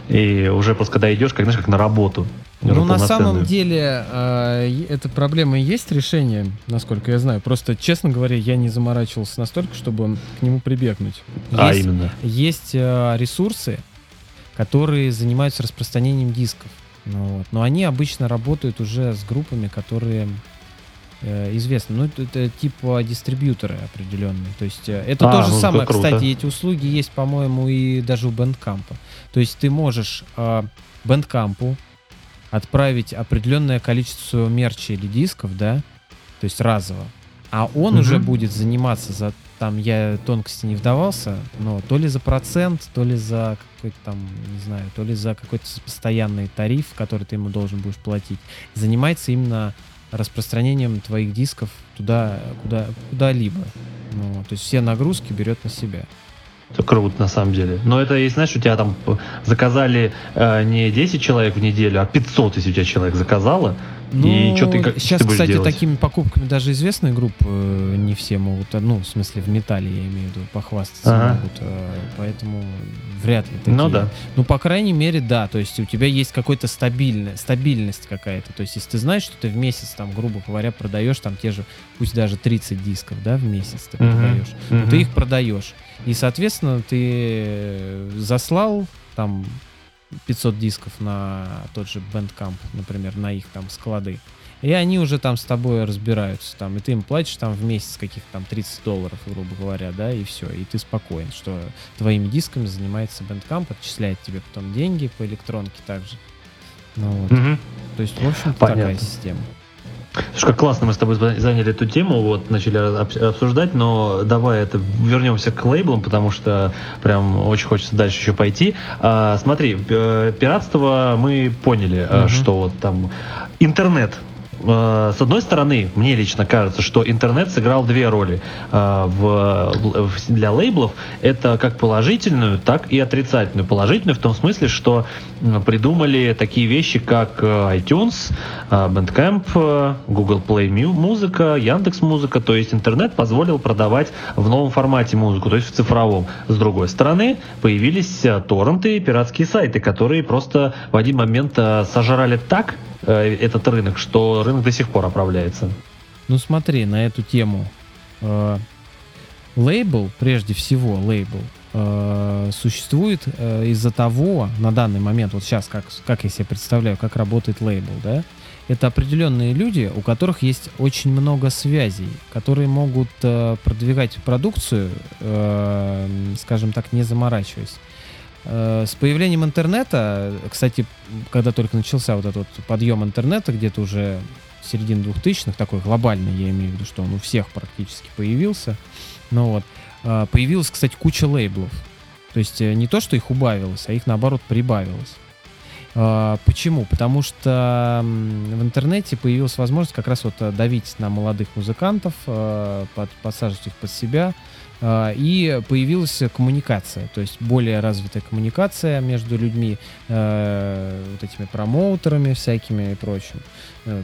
И уже просто когда идешь, как знаешь, как на работу. Ну, на самом деле, э, эта проблема и есть решение, насколько я знаю. Просто, честно говоря, я не заморачивался настолько, чтобы к нему прибегнуть. А, Есть- именно. Есть э, ресурсы, которые занимаются распространением дисков. Ну вот. Но они обычно работают уже с группами, которые э, известны. Ну, это, это типа дистрибьюторы определенные. То есть э, это А, то же ну, самое. круто. Кстати, эти услуги есть, по-моему, и даже у Bandcamp. То есть ты можешь э, отправить определенное количество мерча или дисков, да, то есть разово. А он Мгм. уже будет заниматься за там я тонкости не вдавался, но то ли за процент, то ли за какой-то там, не знаю, то ли за какой-то постоянный тариф, который ты ему должен будешь платить, занимается именно распространением твоих дисков туда, куда, куда-либо. Ну, то есть все нагрузки берет на себя. Это круто, на самом деле. Но это, если знаешь, у тебя там п- заказали э, не 10 человек в неделю, а 500, если у тебя человек заказало. И что ты, как, сейчас, ты Ну, кстати, делать? такими покупками даже известные группы э, не все могут, э, ну, в смысле, в металле, я имею в виду, похвастаться Ага. могут, э, поэтому вряд ли такие. Ну да. Ну, по крайней мере, да, то есть у тебя есть какая-то стабильная, стабильность какая-то, то есть если ты знаешь, что ты в месяц, там, грубо говоря, продаешь там те же, пусть даже 30 дисков, да, в месяц ты продаешь, Мгм. ты их продаешь, и, соответственно, ты э, заслал там 500 дисков на тот же Bandcamp, например, на их там склады. И они уже там с тобой разбираются, там, и ты им платишь там в месяц каких-то там 30 долларов, грубо говоря, да, и все, и ты спокоен, что твоими дисками занимается Bandcamp, отчисляет тебе потом деньги по электронке также. Ну вот, Мгм. то есть, в общем-то, Понятно. такая система. Слушай, как классно мы с тобой за- заняли эту тему, вот начали об- обсуждать, но давай это вернемся к лейблам, потому что прям очень хочется дальше еще пойти. А, смотри, э, пиратство мы поняли, Мгм. что вот там интернет. Э, С одной стороны, мне лично кажется, что интернет сыграл две роли э, в, в- для лейблов. Это как положительную, так и отрицательную. Положительную в том смысле, что придумали такие вещи, как э, iTunes, Bandcamp, Google Play музыка, Яндекс музыка. То есть интернет позволил продавать в новом формате музыку, то есть в цифровом. С другой стороны, появились торренты и пиратские сайты, которые просто в один момент сожрали так этот рынок, что рынок до сих пор оправляется. Ну смотри, на эту тему. э, лейбл, прежде всего лейбл, э, существует э, из-за того, на данный момент, вот сейчас, как, как я себе представляю, как работает лейбл, да, это определенные люди, у которых есть очень много связей, которые могут э, продвигать продукцию, э, скажем так, не заморачиваясь. Э, с появлением интернета, кстати, когда только начался вот этот вот подъем интернета, где-то уже середина 2000-х, такой глобальный, я имею в виду, что он у всех практически появился, ну вот, э, появилась, кстати, куча лейблов. То есть э, не то, что их убавилось, а их, наоборот, прибавилось. А, почему? Потому что в интернете появилась возможность как раз вот э, давить на молодых музыкантов, э, под, подсаживать их под себя, а, и появилась коммуникация, то есть более развитая коммуникация между людьми, э, вот этими промоутерами всякими и прочим.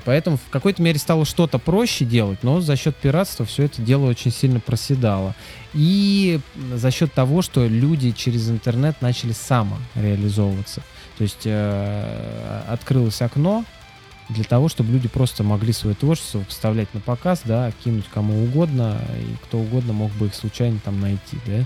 Поэтому в какой-то мере стало что-то проще делать, но за счет пиратства все это дело очень сильно проседало. И за счет того, что люди через интернет начали самореализовываться. То есть э, открылось окно для того, чтобы люди просто могли свое творчество поставлять на показ, да, кинуть кому угодно, и кто угодно мог бы их случайно там найти, да.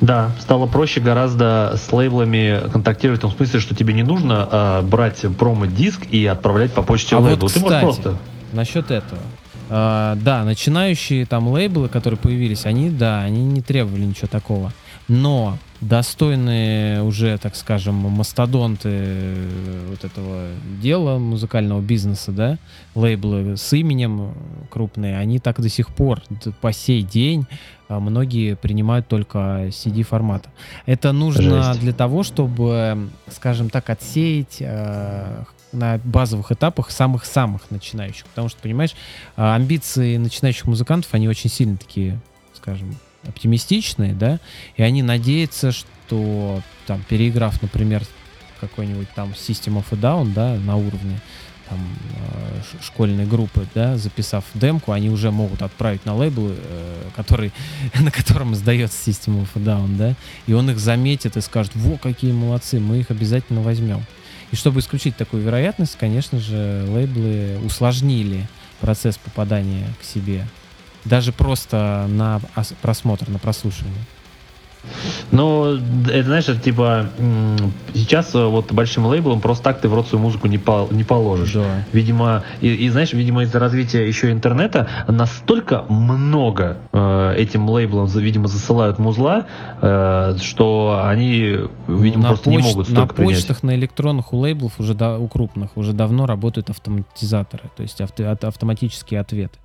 Да, стало проще гораздо с лейблами контактировать в том смысле, что тебе не нужно э, брать промо-диск и отправлять по почте а лейблу. Вот, Ты кстати, можешь просто... Насчет этого. Uh, да, начинающие там лейблы, которые появились, они, да, они не требовали ничего такого. Но достойные уже, так скажем, мастодонты э, вот этого дела музыкального бизнеса, да, лейблы с именем крупные, они так до сих пор, по сей день, а, многие принимают только CD формата. Это нужно Жесть. для того, чтобы, скажем так, отсеять э, на базовых этапах самых-самых начинающих. Потому что, понимаешь, а, амбиции начинающих музыкантов, они очень сильно такие, скажем, оптимистичные, да, и они надеются, что там, переиграв, например, какой-нибудь там System of a Down, да, на уровне там э, школьной группы, да, записав демку, они уже могут отправить на лейбл, э, который, на котором сдается System of a Down, да, и он их заметит и скажет, во, какие молодцы, мы их обязательно возьмем. И чтобы исключить такую вероятность, конечно же, лейблы усложнили процесс попадания к себе даже просто на просмотр, на прослушивание. Ну, это, знаешь, это типа сейчас э, вот большим лейблом просто так ты в рот свою музыку не, по, не положишь. Да. Видимо, и, и знаешь, видимо, из-за развития еще интернета настолько много э, этим лейблам, видимо, засылают музла, э, что они, видимо, на просто поч- не могут На почтах, принять. на электронных у лейблов уже да, у крупных уже давно работают автоматизаторы, то есть авто, автоматические ответы.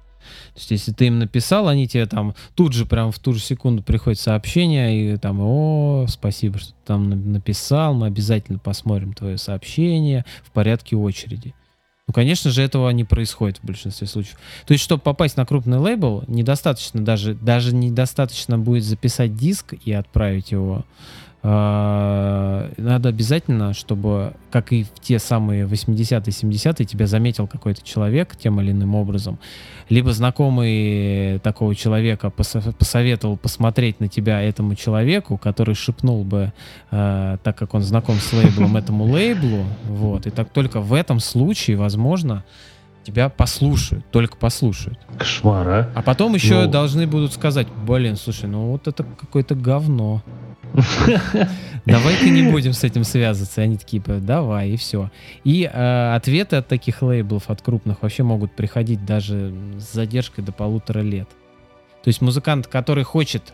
То есть, если ты им написал, они тебе там тут же, прям в ту же секунду приходит сообщение, и там, о, спасибо, что ты там написал, мы обязательно посмотрим твое сообщение в порядке очереди. Ну, конечно же, этого не происходит в большинстве случаев. То есть, чтобы попасть на крупный лейбл, недостаточно даже, даже недостаточно будет записать диск и отправить его надо обязательно, чтобы, как и в те самые 80-е, 70-е, тебя заметил какой-то человек тем или иным образом, либо знакомый такого человека посоветовал посмотреть на тебя этому человеку, который шепнул бы, э, так как он знаком с лейблом, этому лейблу, вот, и так только в этом случае, возможно, тебя послушают, только послушают. Кошмар, а? А потом еще ну... должны будут сказать, блин, слушай, ну вот это какое-то говно. Давай-ка не будем с этим связываться. Они такие, типа, давай, и все. И э, ответы от таких лейблов, от крупных, вообще могут приходить даже с задержкой до полутора лет. То есть музыкант, который хочет,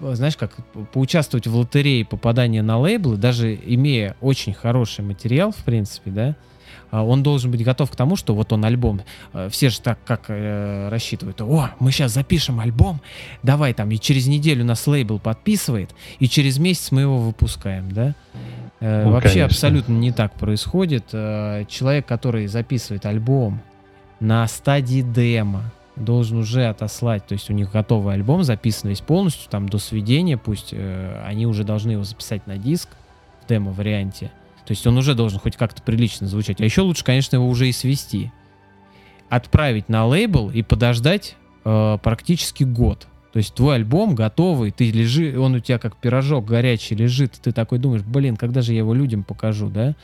знаешь, как поучаствовать в лотерее попадания на лейблы, даже имея очень хороший материал, в принципе, да, он должен быть готов к тому, что вот он альбом, э, все же так как э, рассчитывают, о, мы сейчас запишем альбом, давай там, и через неделю нас лейбл подписывает, и через месяц мы его выпускаем, да? Э, ну, Вообще конечно. абсолютно не так происходит. Э, человек, который записывает альбом на стадии демо, должен уже отослать, то есть у них готовый альбом записан весь полностью, там до сведения, пусть э, они уже должны его записать на диск в демо-варианте, то есть он уже должен хоть как-то прилично звучать. А еще лучше, конечно, его уже и свести. Отправить на лейбл и подождать э, практически год. То есть твой альбом готовый, ты лежи, он у тебя как пирожок горячий лежит, ты такой думаешь, блин, когда же я его людям покажу, да?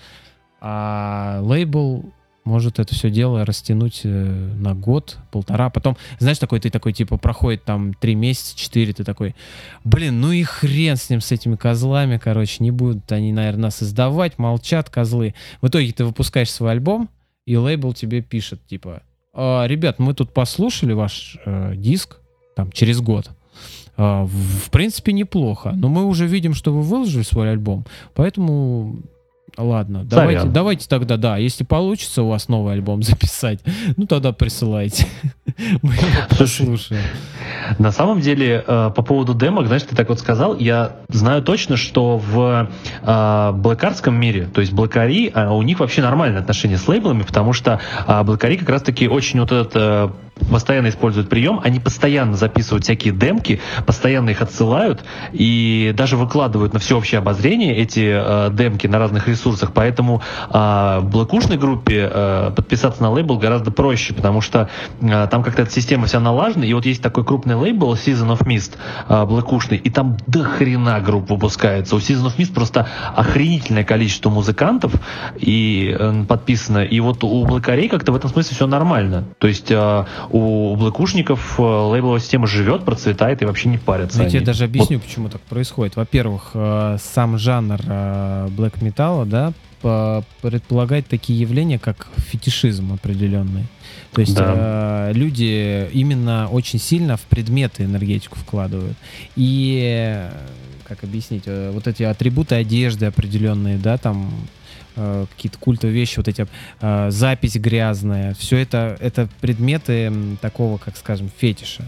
А лейбл может это все дело растянуть э, на год, полтора. Потом, знаешь, такой ты такой, типа, проходит там три месяца, четыре, ты такой, блин, ну и хрен с ним, с этими козлами, короче, не будут они, наверное, нас издавать, молчат козлы. В итоге ты выпускаешь свой альбом, и лейбл тебе пишет, типа, «А, ребят, мы тут послушали ваш э, диск, там, через год. А, в, принципе, неплохо, но мы уже видим, что вы выложили свой альбом, поэтому Ладно, давайте, Сорян. давайте тогда, да, если получится у вас новый альбом записать, ну тогда присылайте. Мы его послушаем. На самом деле, э, по поводу демок, знаешь, ты так вот сказал, я знаю точно, что в э, блэкарском мире, то есть блэкари, э, у них вообще нормальные отношения с лейблами, потому что э, блэкари как раз-таки очень вот этот э, постоянно используют прием, они постоянно записывают всякие демки, постоянно их отсылают и даже выкладывают на всеобщее обозрение эти э, демки на разных ресурсах, поэтому э, блэкушной группе э, подписаться на лейбл гораздо проще, потому что э, там как-то эта система вся налажена, и вот есть такой крупный лейбл Season of Mist, э, блэкушный, и там до хрена групп выпускается. У Season of Mist просто охренительное количество музыкантов и э, подписано, и вот у блэкарей как-то в этом смысле все нормально. То есть э, у блэкушников э, лейбловая система живет, процветает и вообще не парятся. Ну, я тебе даже объясню, почему так происходит. Во-первых, э, сам жанр э, блэк металла, да, по- предполагает такие явления, как фетишизм определенный. То есть э, люди именно очень сильно в предметы энергетику вкладывают. И, как объяснить, вот эти атрибуты одежды определенные, да, там э, какие-то культовые вещи, вот эти э, запись грязная, все это, это предметы такого, как скажем, фетиша.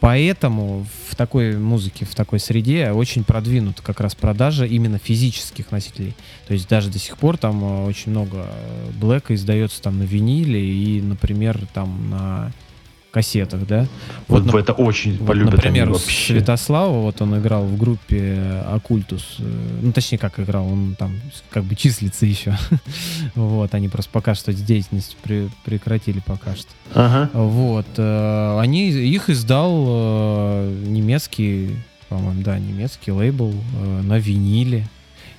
Поэтому в такой музыке, в такой среде очень продвинуты как раз продажи именно физических носителей. То есть даже до сих пор там э, очень много блэка издается там на виниле и, например, там на кассетах, да. Вот, нап- это очень вот, полюбят например, вообще. Святослава, вот он играл в группе Окультус, ну, точнее, как играл, он там как бы числится еще. вот, они просто пока что деятельность при- прекратили пока что. Ага. Вот, э, они, их издал э, немецкий, по-моему, да, немецкий лейбл э, на виниле.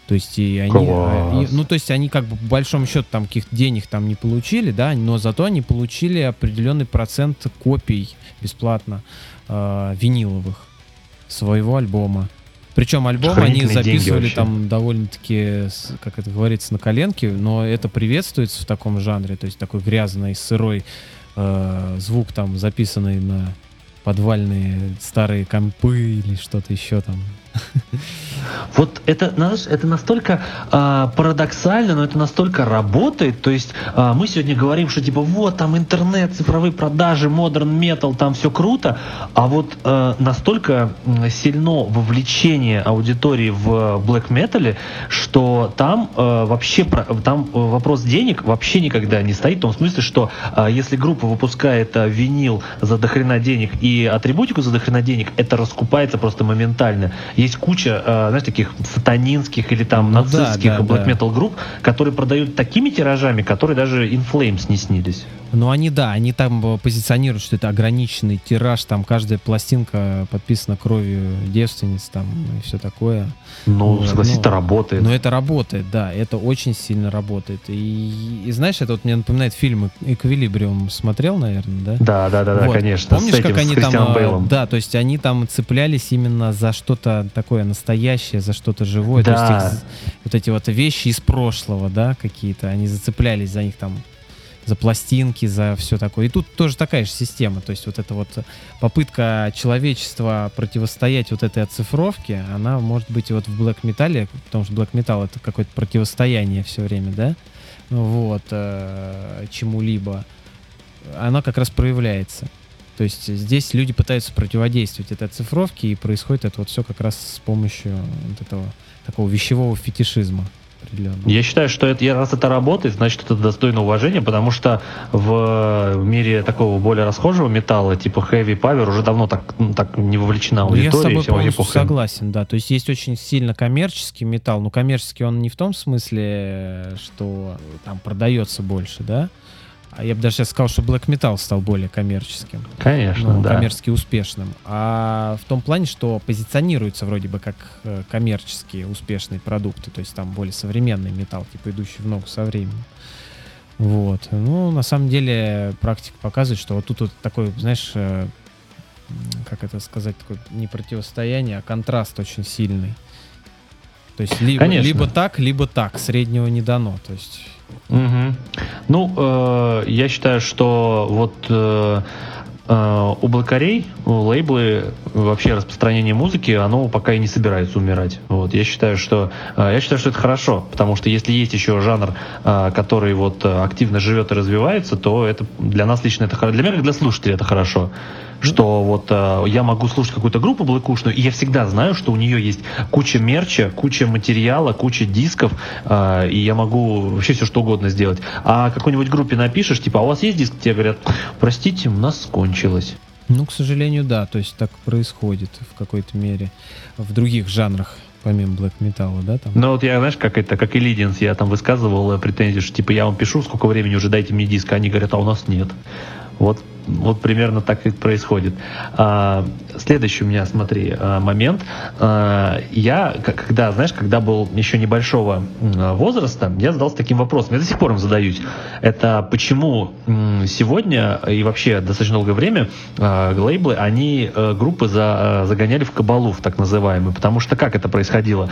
То есть и они, Класс. и- ну то есть они как бы по большому счету там каких-то денег там не получили, да, но зато они получили определенный процент копий бесплатно э, виниловых своего альбома. Причем альбом они записывали там довольно-таки, как это говорится, на коленке, но это приветствуется в таком жанре, то есть такой грязный, сырой э, звук там записанный на подвальные старые компы или что-то еще там. Вот это, знаешь, это настолько а, парадоксально, но это настолько работает. То есть а, мы сегодня говорим, что типа вот там интернет, цифровые продажи, модерн метал, там все круто, а вот а, настолько сильно вовлечение аудитории в блэк метале, что там а, вообще там э, вопрос денег вообще никогда не стоит в том смысле, что а, если группа выпускает а, винил за дохрена денег и атрибутику за дохрена денег, это раскупается просто моментально. Есть куча, э, знаешь, таких сатанинских или там Ну да, нацистских да, black да. metal групп, которые продают такими тиражами, которые даже In Flames не снились. Ну они, да, они там э, позиционируют, что это ограниченный тираж, там каждая пластинка подписана кровью девственниц, там и все такое. Ну, Вот, согласись, ну, это работает. Но это работает, да, это очень сильно работает. И, и знаешь, это вот мне напоминает фильм «Эквилибриум». Смотрел, наверное, да? Да, да, да, да, Вот. конечно. Помнишь, этим, как они там, э, Бейлом. да, то есть они там цеплялись именно за что-то такое настоящее, за что-то живое. То Да. есть их вот эти вот вещи из прошлого, да, какие-то, они зацеплялись за них там, за пластинки, за все такое. И тут тоже такая же система. То есть вот эта вот попытка человечества противостоять вот этой оцифровке, она может быть вот в Black Metal, потому что Black Metal это какое-то противостояние все время, да, вот, э, чему-либо, она как раз проявляется. То есть здесь люди пытаются противодействовать этой оцифровке, и происходит это вот все как раз с помощью вот этого такого вещевого фетишизма определенного. Я считаю, что это, раз это работает, значит это достойно уважения, потому что в мире такого более расхожего металла, типа heavy power, уже давно так, ну, так не вовлечена Ну, я с аудитория. тобой полностью похрен. согласен, да. То есть есть очень сильно коммерческий металл, но коммерческий он не в том смысле, что там продается больше, да. А я бы даже сейчас сказал, что Black Metal стал более коммерческим. Конечно, ну, да. коммерчески успешным. А в том плане, что позиционируется вроде бы как э, коммерческие успешные продукты, то есть там более современный металл, типа идущий в ногу со временем. Вот. Ну, на самом деле, практика показывает, что вот тут вот такой, знаешь, э, как это сказать, такое не противостояние, а контраст очень сильный. То есть либо, Конечно. либо так, либо так, среднего не дано. То есть Мгм. Ну, э, я считаю, что вот э, э, у блокарей, у лейблы, вообще распространение музыки, оно пока и не собирается умирать. Вот, я считаю, что э, я считаю, что это хорошо, потому что если есть еще жанр, э, который вот активно живет и развивается, то это для нас лично это хорошо. Для меня, как для слушателя, это хорошо. Что вот э, я могу слушать какую-то группу блэкушную, и я всегда знаю, что у нее есть куча мерча, куча материала, куча дисков, э, и я могу вообще все что угодно сделать. А какой-нибудь группе напишешь, типа, а у вас есть диск? Тебе говорят, простите, у нас кончилось. Ну, к сожалению, да, то есть так происходит в какой-то мере в других жанрах, помимо блэк металла, да, там. Ну вот я, знаешь, как это, как и Лидинс, я там высказывал э, претензии, что типа я вам пишу, сколько времени уже дайте мне диск, а они говорят, а у нас нет. Вот, вот примерно так и происходит. А, следующий у меня, смотри, а, момент. А, я, когда, знаешь, когда был еще небольшого возраста, я задался таким вопросом, я до сих пор им задаюсь. Это почему сегодня и вообще достаточно долгое время а, лейблы, они э, группы за, э, загоняли в кабалу, в так называемую. Потому что как это происходило?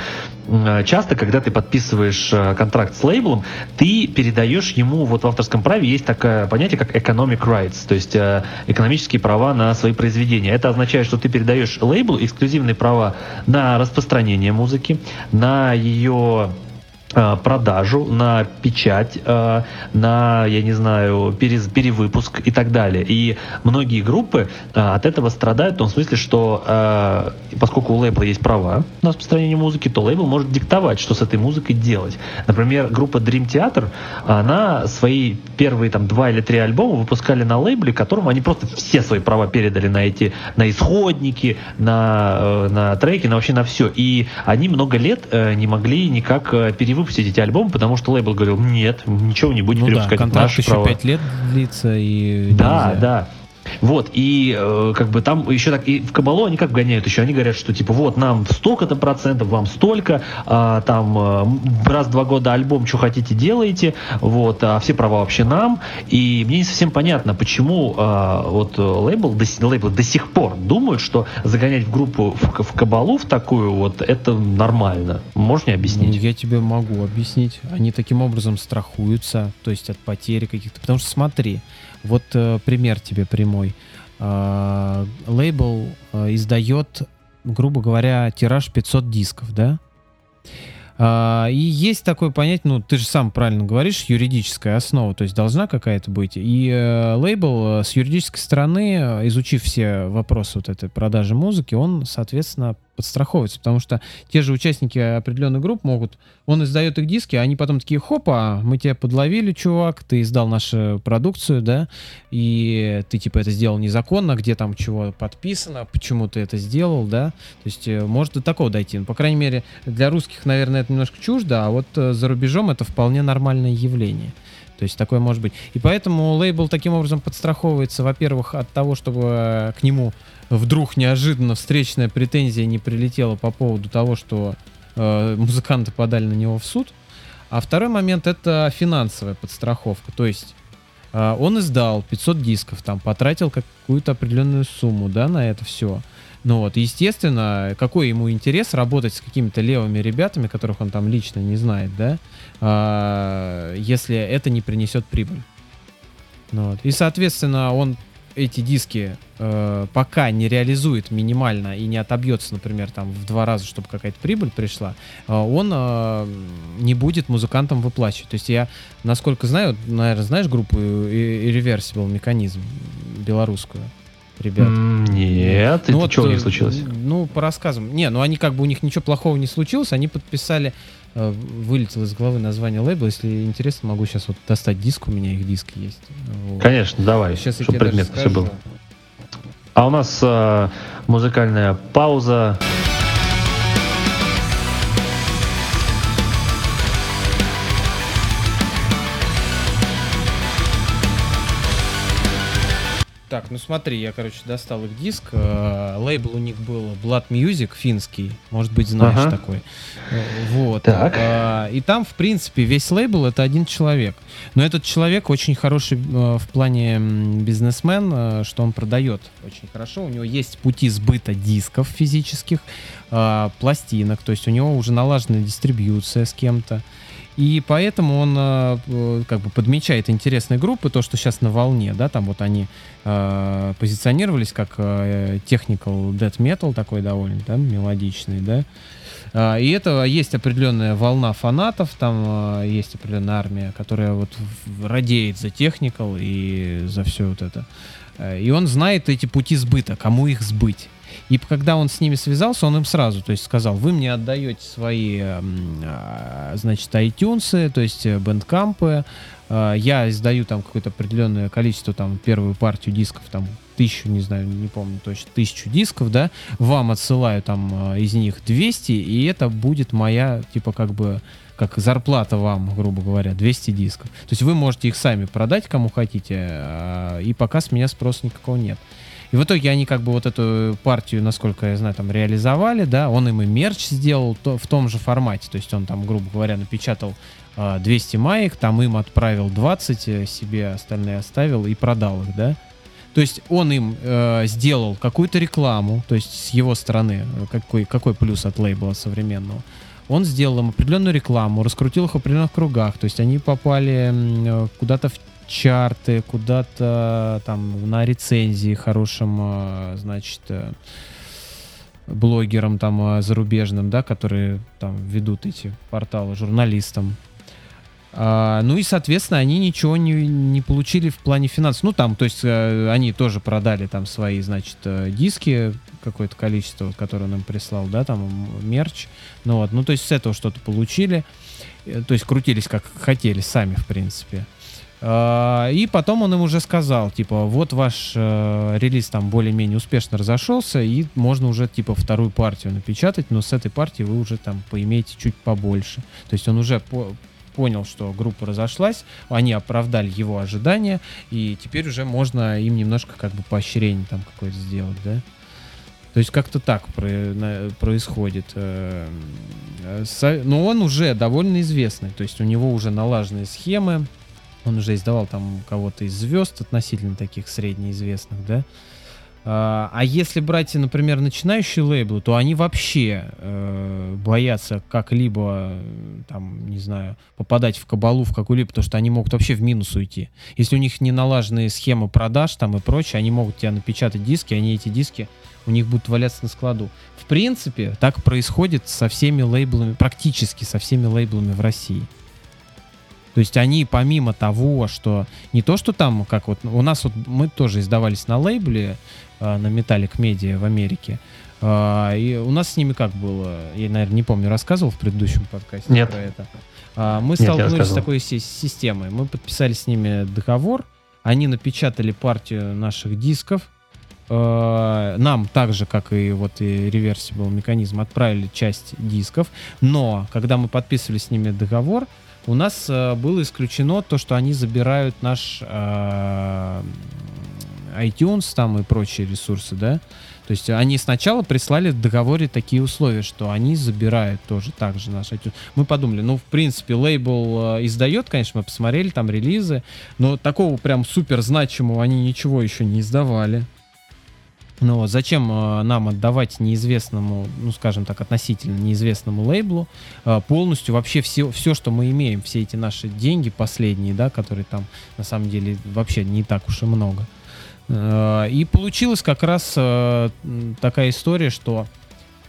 Часто, когда ты подписываешь контракт с лейблом, ты передаешь ему, вот в авторском праве есть такое понятие, как economic rights, то есть э, экономические права на свои произведения. Это означает, что ты передаешь лейблу эксклюзивные права на распространение музыки, на ее э, продажу, на печать, э, на, я не знаю, перез- перевыпуск и так далее. И многие группы э, от этого страдают в том смысле, что э, поскольку у лейбла есть права на распространение музыки, то лейбл может диктовать, что с этой музыкой делать. Например, группа Dream Theater, она свои первые там два или три альбома выпускали на лейбле, которому они просто все свои права передали на эти, на исходники, на, э, на треки, на вообще на все. И они много лет э, не могли никак э, перевыпустить эти альбомы, потому что лейбл говорил, нет, ничего не будете Ну да, перевыпускать, это контракт еще права». пять лет длится и Да, нельзя. да. Вот, и э, как бы там еще так, и в Кабалу они как гоняют еще, они говорят, что типа вот нам столько-то процентов, вам столько, а, там э, раз в два года альбом, что хотите делаете, вот, а все права вообще нам, и мне не совсем понятно, почему а, вот э, лейбл, до, лейблы до сих пор думают, что загонять в группу в, в Кабалу в такую вот, это нормально. Можешь мне Ну, объяснить? я тебе могу объяснить. Они таким образом страхуются, то есть от потери каких-то. Потому что смотри, вот э, пример тебе прямой. А, лейбл э, издает, грубо говоря, тираж 500 дисков, да? И есть такое понятие, ну, ты же сам правильно говоришь, юридическая основа, то есть должна какая-то быть. И э, лейбл э, с юридической стороны, э, изучив все вопросы вот этой продажи музыки, он, соответственно, подстраховывается, потому что те же участники определенных групп могут, он издает их диски, а они потом такие, хопа, мы тебя подловили, чувак, ты издал нашу продукцию, да, и ты типа это сделал незаконно, где там чего подписано, почему ты это сделал, да, то есть э, может до такого дойти. Ну, по крайней мере, для русских, наверное, это немножко чуждо, а вот э, за рубежом это вполне нормальное явление. То есть такое может быть. И поэтому лейбл таким образом подстраховывается, во-первых, от того, чтобы э, к нему вдруг неожиданно встречная претензия не прилетела по поводу того, что э, музыканты подали на него в суд. А второй момент это финансовая подстраховка. То есть э, он издал 500 дисков, там потратил какую-то определенную сумму, да, на это все. Ну вот, естественно, какой ему интерес работать с какими-то левыми ребятами, которых он там лично не знает, да, а, если это не принесет прибыль. Ну вот. И, соответственно, он эти диски э, пока не реализует минимально и не отобьется, например, там в два раза, чтобы какая-то прибыль пришла, э, он э, не будет музыкантам выплачивать. То есть я, насколько знаю, наверное, знаешь группу И- Irreversible механизм белорусскую, ребят? Нет, Ну это вот, что у э, них случилось? Ну, по рассказам. Не, ну они как бы у них ничего плохого не случилось, они подписали, э, вылетело из головы название лейбла. Если интересно, могу сейчас вот достать диск, у меня их диск есть. Вот. Конечно, давай, Сейчас чтобы предметно все было. А у нас э, музыкальная пауза. Ну смотри, я, короче, достал их диск. Э, лейбл у них был Blood Music, финский. Может быть, знаешь Ага. такой. Э, Вот. Так. Э, И там, в принципе, весь лейбл это один человек. Но этот человек очень хороший э, в плане бизнесмен, э, что он продает очень хорошо. У него есть пути сбыта дисков физических, э, пластинок. То есть у него уже налажена дистрибьюция с кем-то. И поэтому он э, э, как бы подмечает интересные группы, то, что сейчас на волне, да, там вот они э, позиционировались как э, technical death metal такой довольно, да, мелодичный, да. А, И это есть определенная волна фанатов, там есть определенная армия, которая вот радеет за техникал и за все вот это. И он знает эти пути сбыта, кому их сбыть. И когда он с ними связался, он им сразу, то есть сказал, вы мне отдаете свои, м, а, значит, iTunes, то есть э, бэндкампы, а, я издаю там какое-то определенное количество, там, первую партию дисков, там, тысячу, не знаю, не помню точно, тысячу дисков, да, вам отсылаю там а, из них 200, и это будет моя, типа, как бы, как зарплата вам, грубо говоря, 200 дисков. То есть вы можете их сами продать кому хотите, а, и пока с меня спроса никакого нет. И в итоге они как бы вот эту партию, насколько я знаю, там реализовали, да, он им и мерч сделал то- в том же формате, то есть он там, грубо говоря, напечатал а, 200 маек, там им отправил 20, э, себе остальные оставил и продал их, да. То есть он им э, сделал какую-то рекламу, то есть с его стороны, э, какой, какой плюс от лейбла современного. Он сделал им определенную рекламу, раскрутил их в определенных кругах, то есть они попали э, куда-то в чарты, куда-то там на рецензии хорошим, э, значит, э, блогерам там э, зарубежным, да, которые там ведут эти порталы, журналистам. А, ну и, соответственно, они ничего не, не получили в плане финансов. Ну, там, то есть, они тоже продали там свои, значит, диски, какое-то количество, вот, которое он им прислал, да, там, мерч. Ну, вот, ну, то есть, с этого что-то получили. То есть, крутились как хотели сами, в принципе. А, И потом он им уже сказал, типа, вот ваш э, релиз там более-менее успешно разошелся, и можно уже, типа, вторую партию напечатать, но с этой партии вы уже там поимеете чуть побольше. То есть он уже по- понял, что группа разошлась, они оправдали его ожидания, и теперь уже можно им немножко как бы поощрение там какое-то сделать, да? То есть как-то так происходит. э, э, Но он уже довольно известный, то есть у него уже налаженные схемы, он уже издавал там кого-то из звезд относительно таких среднеизвестных, да. А а если брать, например, начинающие лейблы, то они вообще э, боятся как-либо, э, там, не знаю, попадать в кабалу в какую-либо, потому что они могут вообще в минус уйти. Если у них не налаженные схемы продаж там и прочее, они могут тебя напечатать диски, они эти диски у них будут валяться на складу. В принципе, так происходит со всеми лейблами, практически со всеми лейблами в России. То есть они помимо того, что не то, что там, как вот у нас вот мы тоже издавались на лейбле э, на Metallic Media в Америке. А, и у нас с ними как было, я, наверное, не помню, рассказывал в предыдущем подкасте Нет. про это. А, мы Нет, не столкнулись с такой си- системой. Мы подписали с ними договор, они напечатали партию наших дисков. Э, Нам так же, как и вот и Reversible механизм, отправили часть дисков. Но когда мы подписывали с ними договор, у нас э, было исключено то, что они забирают наш э, iTunes там и прочие ресурсы, да. То есть они сначала прислали в договоре такие условия, что они забирают тоже так же наш iTunes. Мы подумали, ну, в принципе, лейбл э, издает, конечно, мы посмотрели там релизы, но такого прям супер значимого они ничего еще не издавали. Ну, вот зачем э, нам отдавать неизвестному, ну, скажем так, относительно неизвестному лейблу э, полностью вообще все, все, что мы имеем, все эти наши деньги последние, да, которые там на самом деле вообще не так уж и много. Э, И получилась как раз такая история, что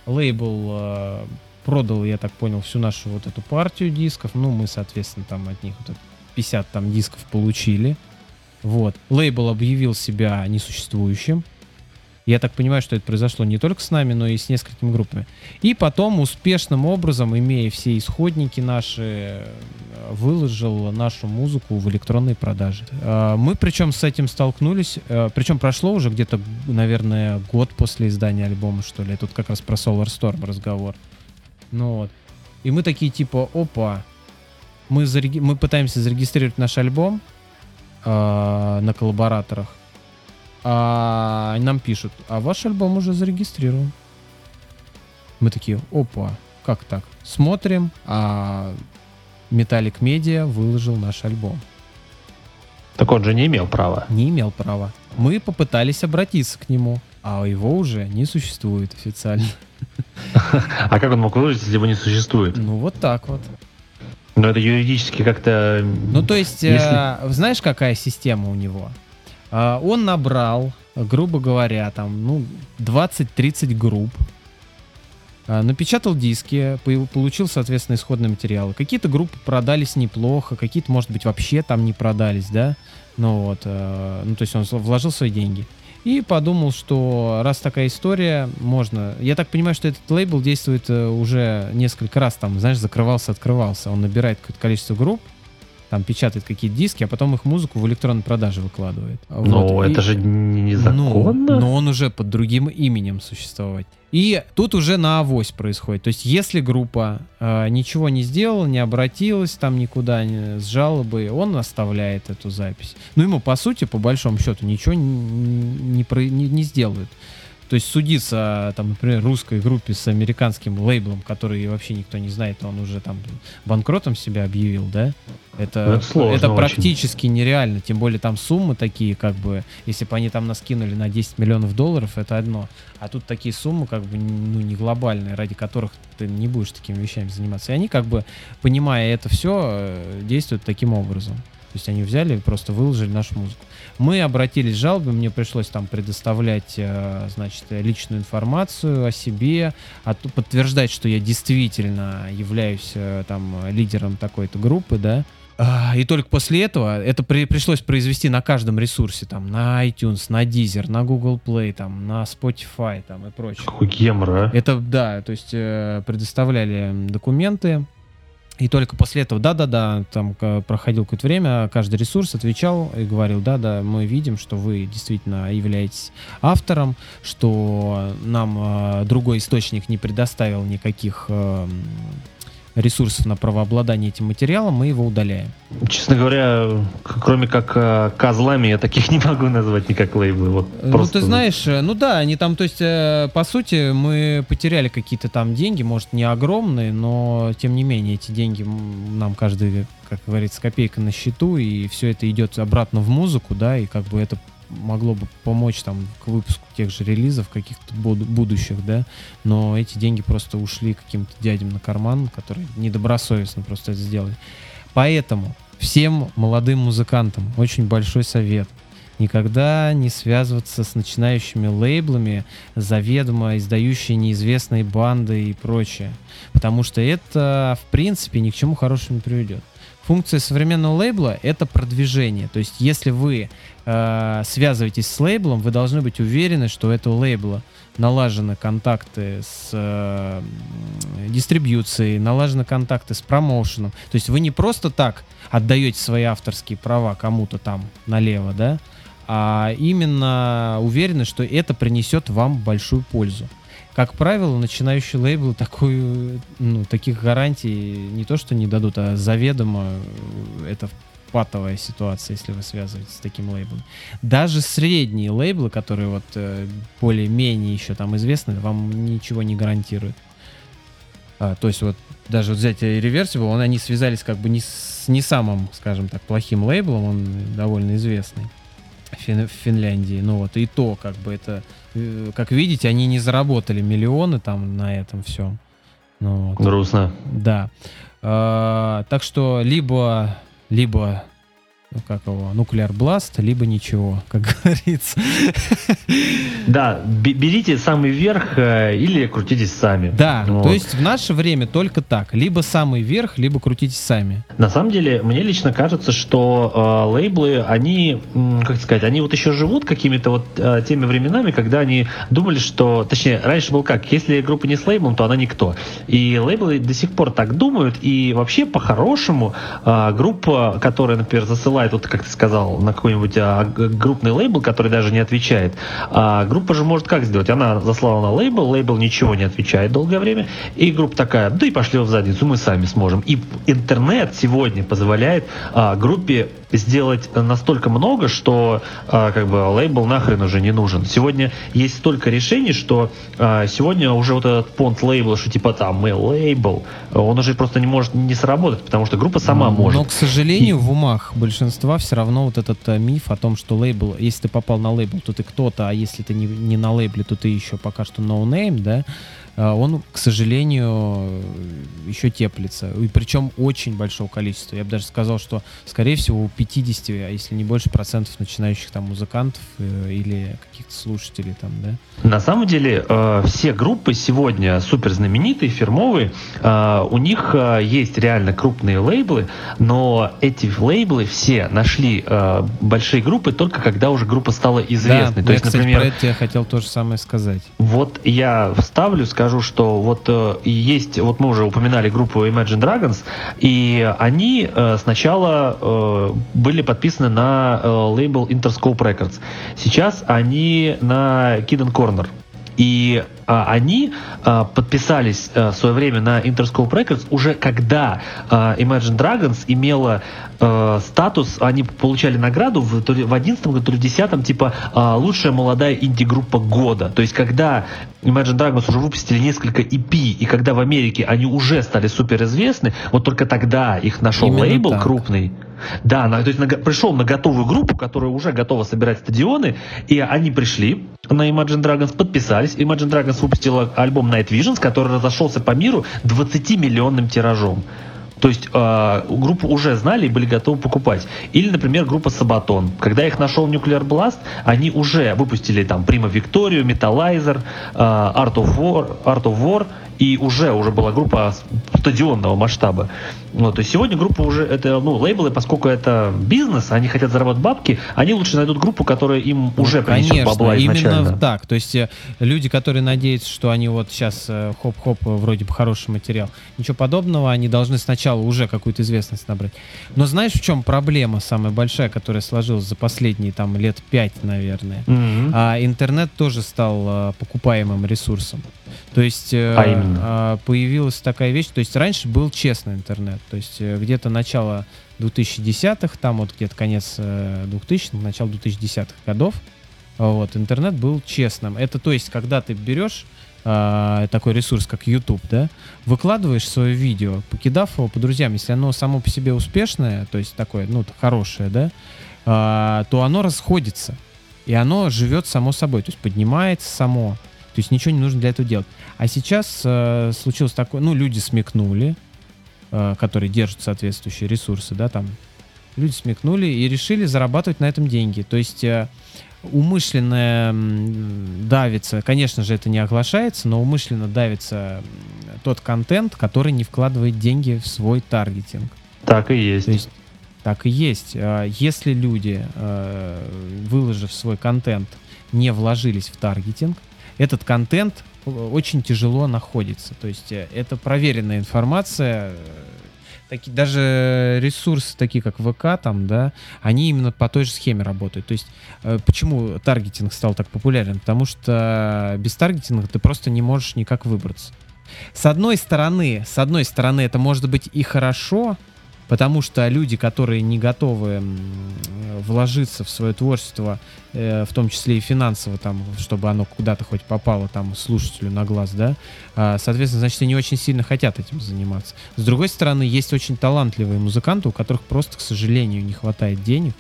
лейбл продал, я так понял, всю нашу вот эту партию дисков. Ну, мы, соответственно, там от них вот это 50 там дисков получили. Вот. Лейбл объявил себя несуществующим. Я так понимаю, что это произошло не только с нами, но и с несколькими группами. И потом успешным образом, имея все исходники наши, э, выложил нашу музыку в электронной продаже. Э, Мы причем с этим столкнулись, э, причем прошло уже где-то, наверное, год после издания альбома, что ли. Тут как раз про Solar Storm разговор. Ну вот. И мы такие типа, опа, мы, зареги- мы пытаемся зарегистрировать наш альбом э, на коллабораторах. А нам пишут, а ваш альбом уже зарегистрирован. Мы такие, опа, как так? Смотрим, а Metallic Media выложил наш альбом. Так он же не имел права. Не имел права. Мы попытались обратиться к нему, а его уже не существует официально. А как он мог выложить, если его не существует? Ну вот так вот. Но это юридически как-то... Ну то есть, Если- э, знаешь, какая система у него? А, он набрал, грубо говоря, там, ну, 20-30 групп, а, напечатал диски, по- получил, соответственно, исходные материалы. Какие-то группы продались неплохо, какие-то, может быть, вообще там не продались, да? Ну вот, э, ну то есть он вложил свои деньги. И подумал, что раз такая история, можно... Я так понимаю, что этот лейбл действует э, уже несколько раз, там, знаешь, закрывался, открывался. Он набирает какое-то количество групп, там печатает какие-то диски, а потом их музыку в электронной продаже выкладывает. Ну, Вот. это И- же не- незаконно. ну, но он уже под другим именем существовать. И тут уже на авось происходит. То есть, если группа э, ничего не сделала, не обратилась там никуда не, с жалобой, он оставляет эту запись. Ну, ему, по сути, по большому счету, ничего не, не, не- не сделают. То есть судиться, там, например, русской группе с американским лейблом, который вообще никто не знает, он уже там банкротом себя объявил, да? Это, это это очень. практически нереально. Тем более там суммы такие, как бы, если бы они там нас кинули на 10 миллионов долларов, это одно. А тут такие суммы, как бы, ну, не глобальные, ради которых ты не будешь такими вещами заниматься. И они, как бы, понимая это все, действуют таким образом. То есть они взяли и просто выложили нашу музыку. Мы обратились с жалобой, мне пришлось там предоставлять, э, значит, личную информацию о себе, подтверждать, что я действительно являюсь э, там лидером такой-то группы, да. А, И только после этого это при- пришлось произвести на каждом ресурсе, там, на iTunes, на Deezer, на Google Play, там, на Spotify, там, и прочее. Какой гемор, а? Это, да, то есть э, предоставляли документы, и только после этого, да-да-да, там проходило какое-то время, каждый ресурс отвечал и говорил, да-да, мы видим, что вы действительно являетесь автором, что нам э, другой источник не предоставил никаких э, ресурсов на правообладание этим материалом, мы его удаляем. Честно говоря, кроме как э, козлами, я таких не могу назвать никак лейблы. Вот Ну, просто- ты знаешь, э, ну да, они там, то есть, э, по сути, мы потеряли какие-то там деньги, может, не огромные, но, тем не менее, эти деньги нам каждый, как говорится, копейка на счету, и все это идет обратно в музыку, да, и как бы это могло бы помочь там к выпуску тех же релизов каких-то буду- будущих, да, но эти деньги просто ушли каким-то дядям на карман, которые недобросовестно просто это сделали. Поэтому всем молодым музыкантам очень большой совет. Никогда не связываться с начинающими лейблами, заведомо издающие неизвестные банды и прочее. Потому что это, в принципе, ни к чему хорошему не приведет. Функция современного лейбла — это продвижение. То есть, если вы э, связываетесь с лейблом, вы должны быть уверены, что у этого лейбла налажены контакты с э, дистрибьюцией, налажены контакты с промоушеном. То есть вы не просто так отдаете свои авторские права кому-то там налево, да, а именно уверены, что это принесет вам большую пользу. Как правило, начинающие лейблы такую, ну, таких гарантий не то что не дадут, а заведомо э, это патовая ситуация, если вы связываетесь с таким лейблом. Даже средние лейблы, которые вот э, более-менее еще там известны, вам ничего не гарантируют. А, то есть вот даже вот взять Irreversible, он, они связались как бы не с не самым, скажем так, плохим лейблом, он довольно известный в Фин- в Финляндии. Ну вот и то, как бы это, как видите, они не заработали миллионы там на этом всем. Ну, вот. Грустно. Да. А, так что либо, либо, как его, нуклеар бласт, либо ничего, как говорится. Да, бе- берите самый верх э, или крутитесь сами. Да, Вот. то есть в наше время только так. Либо самый верх, либо крутитесь сами. На самом деле, мне лично кажется, что э, лейблы, они, как сказать, они вот еще живут какими-то вот э, теми временами, когда они думали, что, точнее, раньше был как, если группа не с лейблом, то она никто. И лейблы до сих пор так думают, и вообще по-хорошему э, группа, которая, например, засылает посылает, вот как ты сказал, на какой-нибудь а, группный лейбл, который даже не отвечает. А группа же может как сделать? Она заслала на лейбл, лейбл ничего не отвечает долгое время, и группа такая, да и пошли в задницу, мы сами сможем. И интернет сегодня позволяет а, группе сделать настолько много, что а, как бы лейбл нахрен уже не нужен. Сегодня есть столько решений, что а, сегодня уже вот этот понт лейбла, что типа там мы лейбл, он уже просто не может не сработать, потому что группа сама может. Но, к сожалению, И... в умах большинства все равно вот этот а, миф о том, что лейбл, если ты попал на лейбл, то ты кто-то, а если ты не, не на лейбле, то ты еще пока что no name, да, а, он, к сожалению, еще теплится. И причем очень большого количества. Я бы даже сказал, что, скорее всего, у 50, а если не больше процентов начинающих там музыкантов э, или каких-то слушателей там, да? На самом деле, э, все группы сегодня супер знаменитые, фирмовые. Э, у них э, есть реально крупные лейблы, но эти лейблы все нашли э, большие группы только когда уже группа стала известной. Да, То я, есть, кстати, например, про это я хотел то же самое сказать. Вот я вставлю, скажу, скажу, что вот э, есть, вот мы уже упоминали группу Imagine Dragons, и они э, сначала э, были подписаны на э, лейбл Interscope Records. Сейчас они на Kid Corner. И а, они а, подписались а, в свое время на Interscope Records уже когда а, Imagine Dragons имела а, статус, они получали награду в, то в 11 году, в 10 типа а, лучшая молодая инди-группа года. То есть когда Imagine Dragons уже выпустили несколько EP, и когда в Америке они уже стали суперизвестны, вот только тогда их нашел Именно лейбл так. крупный. Да, на, то есть на, пришел на готовую группу, которая уже готова собирать стадионы, и они пришли на Imagine Dragons, подписались. Imagine Dragons выпустила альбом Night Visions, который разошелся по миру 20-миллионным тиражом. То есть э, группу уже знали и были готовы покупать. Или, например, группа Sabaton. Когда их нашел Nuclear Blast, они уже выпустили там Prima Victoria, Metalizer, э, Art of War, Art of War и уже уже была группа стадионного масштаба. Вот, то есть сегодня группа уже, это, ну, лейблы, поскольку это бизнес, они хотят заработать бабки, они лучше найдут группу, которая им ну, уже принесет конечно, бабла изначально. именно так. То есть э, люди, которые надеются, что они вот сейчас э, хоп-хоп, вроде бы хороший материал, ничего подобного, они должны сначала уже какую-то известность набрать. Но знаешь, в чем проблема самая большая, которая сложилась за последние там лет пять, наверное? Mm-hmm. А, интернет тоже стал покупаемым ресурсом. То есть а а, появилась такая вещь, то есть раньше был честный интернет, то есть э, где-то начало 2010-х, там вот где-то конец 2000-х, э, начало 2010-х годов, вот, интернет был честным. Это то есть, когда ты берешь э, такой ресурс, как YouTube, да, выкладываешь свое видео, покидав его по друзьям, если оно само по себе успешное, то есть такое, ну, хорошее, да, э, то оно расходится. И оно живет само собой, то есть поднимается само. То есть ничего не нужно для этого делать. А сейчас э, случилось такое, ну, люди смекнули, э, которые держат соответствующие ресурсы, да, там, люди смекнули и решили зарабатывать на этом деньги. То есть э, умышленно давится, конечно же, это не оглашается, но умышленно давится тот контент, который не вкладывает деньги в свой таргетинг. Так и есть. То есть так и есть. А если люди, э, выложив свой контент, не вложились в таргетинг, этот контент э, очень тяжело находится. То есть э, это проверенная информация. Таки, даже ресурсы, такие как ВК, там, да, они именно по той же схеме работают. То есть э, почему таргетинг стал так популярен? Потому что без таргетинга ты просто не можешь никак выбраться. С одной стороны, с одной стороны, это может быть и хорошо, Потому что люди, которые не готовы вложиться в свое творчество, э, в том числе и финансово, там, чтобы оно куда-то хоть попало там слушателю на глаз, да, э, соответственно, значит, они очень сильно хотят этим заниматься. С другой стороны, есть очень талантливые музыканты, у которых просто, к сожалению, не хватает денег,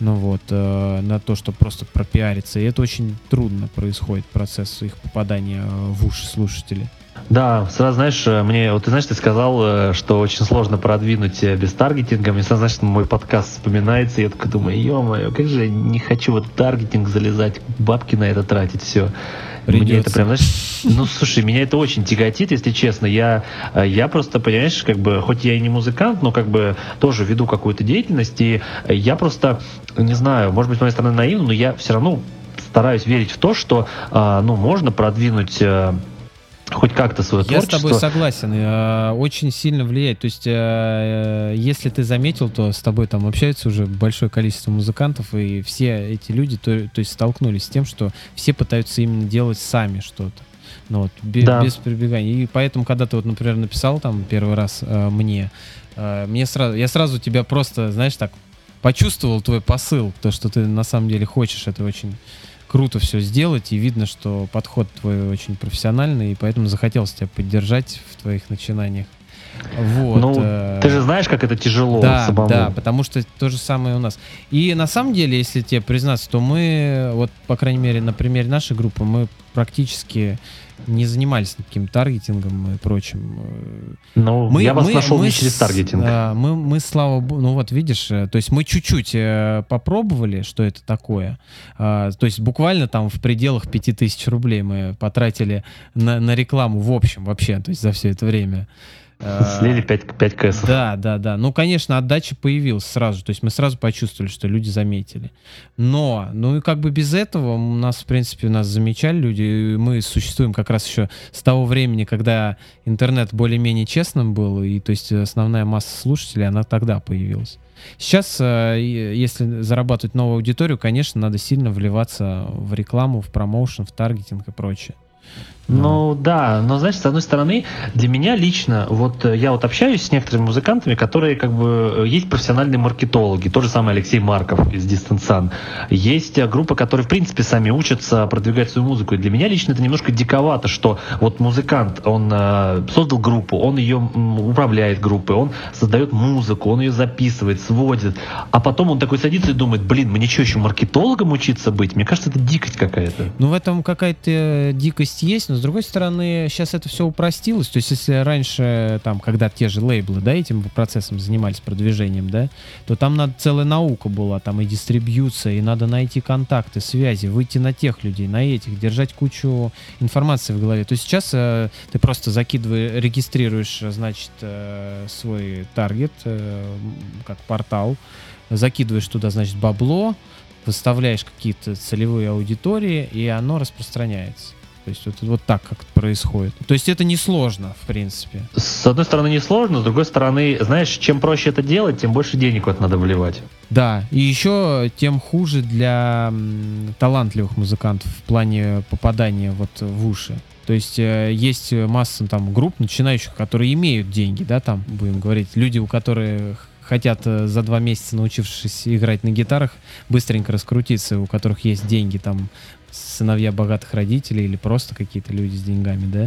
ну вот, э, на то, чтобы просто пропиариться. И это очень трудно происходит, процесс их попадания в уши слушателей. Да, сразу знаешь, э, мне, вот ты знаешь, ты сказал, э, что очень сложно продвинуть э, без таргетинга. Мне сразу, знаешь, мой подкаст вспоминается, и я такой думаю, ё-моё, как же я не хочу вот таргетинг залезать, бабки на это тратить, все. Придется. Мне это прям, знаешь, ну, слушай, меня это очень тяготит, если честно. Я, я просто, понимаешь, как бы, хоть я и не музыкант, но как бы тоже веду какую-то деятельность, и я просто, не знаю, может быть, с моей стороны наивно, но я все равно стараюсь верить в то, что, ну, можно продвинуть хоть как-то свое Я с творчество. тобой согласен. э, Очень сильно влияет. То есть, э, если ты заметил, то с тобой там общается уже большое количество музыкантов, и все эти люди, то, то есть, столкнулись с тем, что все пытаются именно делать сами что-то. Ну, вот, бе- Да. без прибегания. И поэтому, когда ты вот, например, написал там первый раз э, мне, э, мне сразу, я сразу тебя просто, знаешь, так почувствовал твой посыл, то, что ты на самом деле хочешь это очень круто все сделать, и видно, что подход твой очень профессиональный, и поэтому захотелось тебя поддержать в твоих начинаниях. Вот. ну, э, ты же знаешь, как это тяжело да, самому. да, потому что то же самое у нас. И на самом деле, если тебе признаться, то мы, вот, по крайней мере, на примере нашей группы, мы практически не занимались никаким таргетингом и прочим. Э, Ну, я вас нашел не с- через таргетинг. да, мы, мы, слава богу, ну вот видишь, э, то есть мы чуть-чуть э, попробовали, что это такое. А, то есть буквально там в пределах 5000 рублей мы потратили на, на рекламу в общем вообще, то есть за все это время. Слили 5, 5 кэсов. да, да, да. Ну, конечно, отдача появилась сразу. То есть мы сразу почувствовали, что люди заметили. Но, ну и как бы без этого у нас, в принципе, нас замечали люди. Мы существуем как раз еще с того времени, когда интернет более-менее честным был. И то есть основная масса слушателей, она тогда появилась. Сейчас, э, если зарабатывать новую аудиторию, конечно, надо сильно вливаться в рекламу, в промоушен, в таргетинг и прочее. Ну да, но знаешь, с одной стороны, для меня лично, вот э, я вот общаюсь с некоторыми музыкантами, которые как бы э, есть профессиональные маркетологи, тот же самый Алексей Марков из Дистансан. Есть э, группа, которые в принципе сами учатся продвигать свою музыку. И для меня лично это немножко диковато, что вот музыкант, он э, создал группу, он ее управляет группой, он создает музыку, он ее записывает, сводит, а потом он такой садится и думает, блин, мне что, еще маркетологом учиться быть? Мне кажется, это дикость какая-то. Ну, в этом какая-то дикость есть, но с другой стороны, сейчас это все упростилось. То есть, если раньше, там, когда те же лейблы, да, этим процессом занимались продвижением, да, то там надо целая наука была, там и дистрибьюция, и надо найти контакты, связи, выйти на тех людей, на этих, держать кучу информации в голове. То есть сейчас э, ты просто закидываешь, регистрируешь, значит, э, свой таргет, э, как портал, закидываешь туда, значит, бабло, выставляешь какие-то целевые аудитории, и оно распространяется. То есть вот, вот так как происходит. То есть это несложно, в принципе. С одной стороны несложно, с другой стороны, знаешь, чем проще это делать, тем больше денег в это надо вливать. Да, и еще тем хуже для талантливых музыкантов в плане попадания вот в уши. То есть э, есть масса там групп начинающих, которые имеют деньги, да, там, будем говорить, люди, у которых хотят э, за два месяца, научившись играть на гитарах, быстренько раскрутиться, у которых есть деньги, там, сыновья богатых родителей или просто какие-то люди с деньгами, да.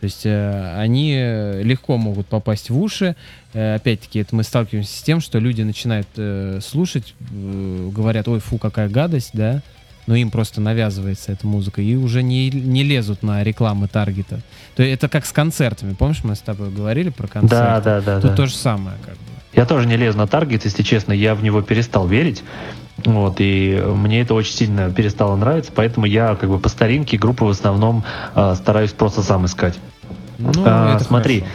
То есть э, они э, легко могут попасть в уши. Э, опять-таки, это мы сталкиваемся с тем, что люди начинают э, слушать, э, говорят, ой, фу, какая гадость, да, но им просто навязывается эта музыка, и уже не, не лезут на рекламы таргета. То есть это как с концертами. Помнишь, мы с тобой говорили про концерты? Да, да, да. Тут да. то же самое, как бы. Я тоже не лезу на таргет, если честно, я в него перестал верить. Вот, и мне это очень сильно перестало нравиться, поэтому я как бы по старинке группы в основном э, стараюсь просто сам искать. Ну, А, смотри, хорошо.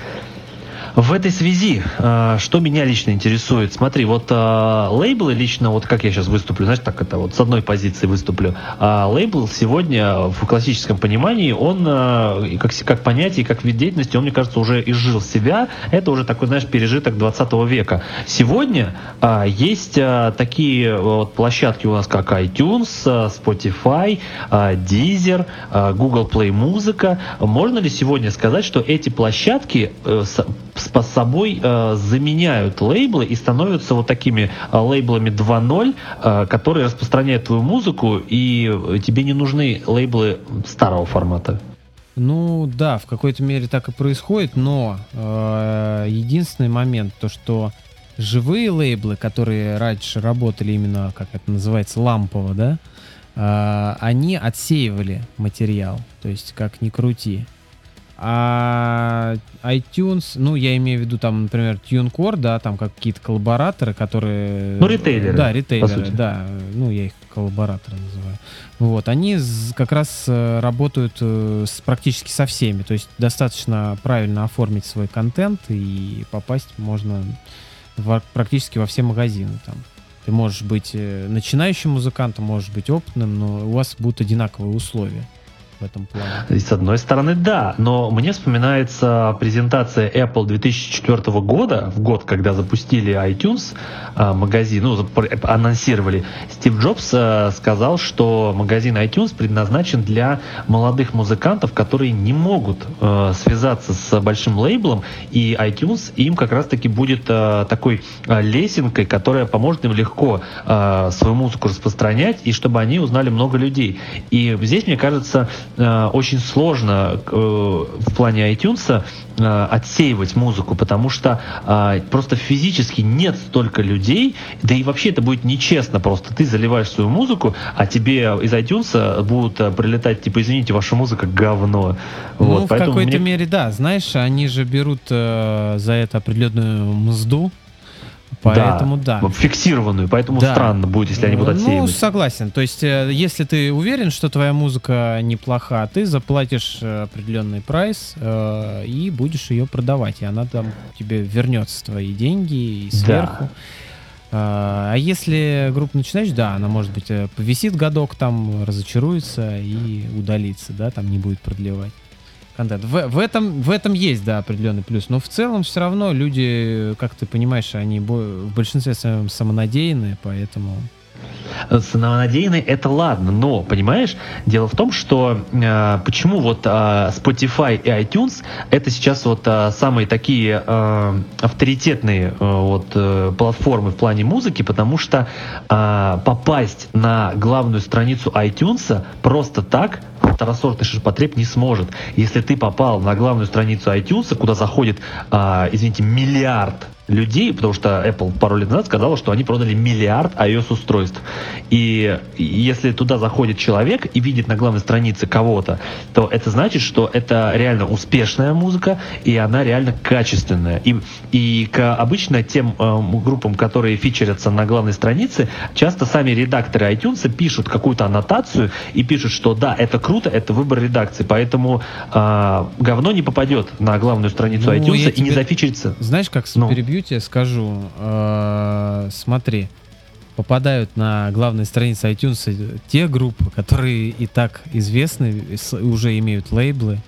В этой связи, э, что меня лично интересует, смотри, вот э, лейблы лично, вот как я сейчас выступлю, знаешь, так это вот с одной позиции выступлю. А лейбл сегодня в классическом понимании, он э, как, как понятие, как вид деятельности, он, мне кажется, уже изжил себя. Это уже такой, знаешь, пережиток 20 века. Сегодня есть такие вот площадки у нас, как iTunes, Spotify, Deezer, Google Play Музыка. Можно ли сегодня сказать, что эти площадки с, собой э, заменяют лейблы и становятся вот такими э, лейблами 2.0, э, которые распространяют твою музыку, и тебе не нужны лейблы старого формата? Ну да, в какой-то мере так и происходит, но э, единственный момент, то что живые лейблы, которые раньше работали именно, как это называется, лампово, да, э, они отсеивали материал, то есть как ни крути. А iTunes, ну, я имею в виду там, например, TuneCore, да, там как какие-то коллабораторы, которые... Ну, ритейлеры, Да, ритейлеры, да. Ну, я их коллабораторы называю. Вот, они как раз э, работают э, с, практически со всеми. То есть достаточно правильно оформить свой контент и попасть можно во- практически во все магазины там. Ты можешь быть э, начинающим музыкантом, можешь быть опытным, но у вас будут одинаковые условия. В этом плане. С одной стороны, да, но мне вспоминается презентация Apple 2004 года, в год, когда запустили iTunes а, магазин, ну, анонсировали. Стив Джобс а, сказал, что магазин iTunes предназначен для молодых музыкантов, которые не могут а, связаться с большим лейблом, и iTunes им как раз-таки будет такой лесенкой, которая поможет им легко свою музыку распространять, и чтобы они узнали много людей. И здесь, мне кажется, э, очень сложно э, в плане iTunes э, отсеивать музыку, потому что просто физически нет столько людей, да и вообще это будет нечестно просто. Ты заливаешь свою музыку, а тебе из iTunes будут прилетать, типа, извините, ваша музыка говно. Ну, вот, в какой-то мне... мере, да. Знаешь, они же берут э, за это определенную мзду, Поэтому да. да. Фиксированную, поэтому да. странно будет, если они будут отсеивать. Ну, согласен. То есть, э, если ты уверен, что твоя музыка неплоха, ты заплатишь э, определенный прайс э, и будешь ее продавать. И она там тебе вернется твои деньги и сверху. Да. А если группа начинаешь, да, она может быть э, повисит годок, там разочаруется и удалится, да, там не будет продлевать контент. В, в, этом, в этом есть, да, определенный плюс. Но в целом все равно люди, как ты понимаешь, они в большинстве своем самонадеянные, поэтому самонадеянный это ладно, но понимаешь, дело в том, что э, почему вот э, Spotify и iTunes это сейчас вот э, самые такие э, авторитетные э, вот э, платформы в плане музыки, потому что э, попасть на главную страницу iTunes просто так второсортный ширпотреб не сможет. Если ты попал на главную страницу iTunes, куда заходит, э, извините, миллиард людей, потому что Apple пару лет назад сказала, что они продали миллиард iOS-устройств. И если туда заходит человек и видит на главной странице кого-то, то это значит, что это реально успешная музыка, и она реально качественная. И, и к обычно тем э, группам, которые фичерятся на главной странице, часто сами редакторы iTunes пишут какую-то аннотацию и пишут, что да, это круто, это выбор редакции, поэтому э, говно не попадет на главную страницу ну, iTunes и не зафичерится. Знаешь, как ну. перебью тебе скажу, э, смотри, попадают на главной странице iTunes те группы, которые и так известны, уже имеют лейблы,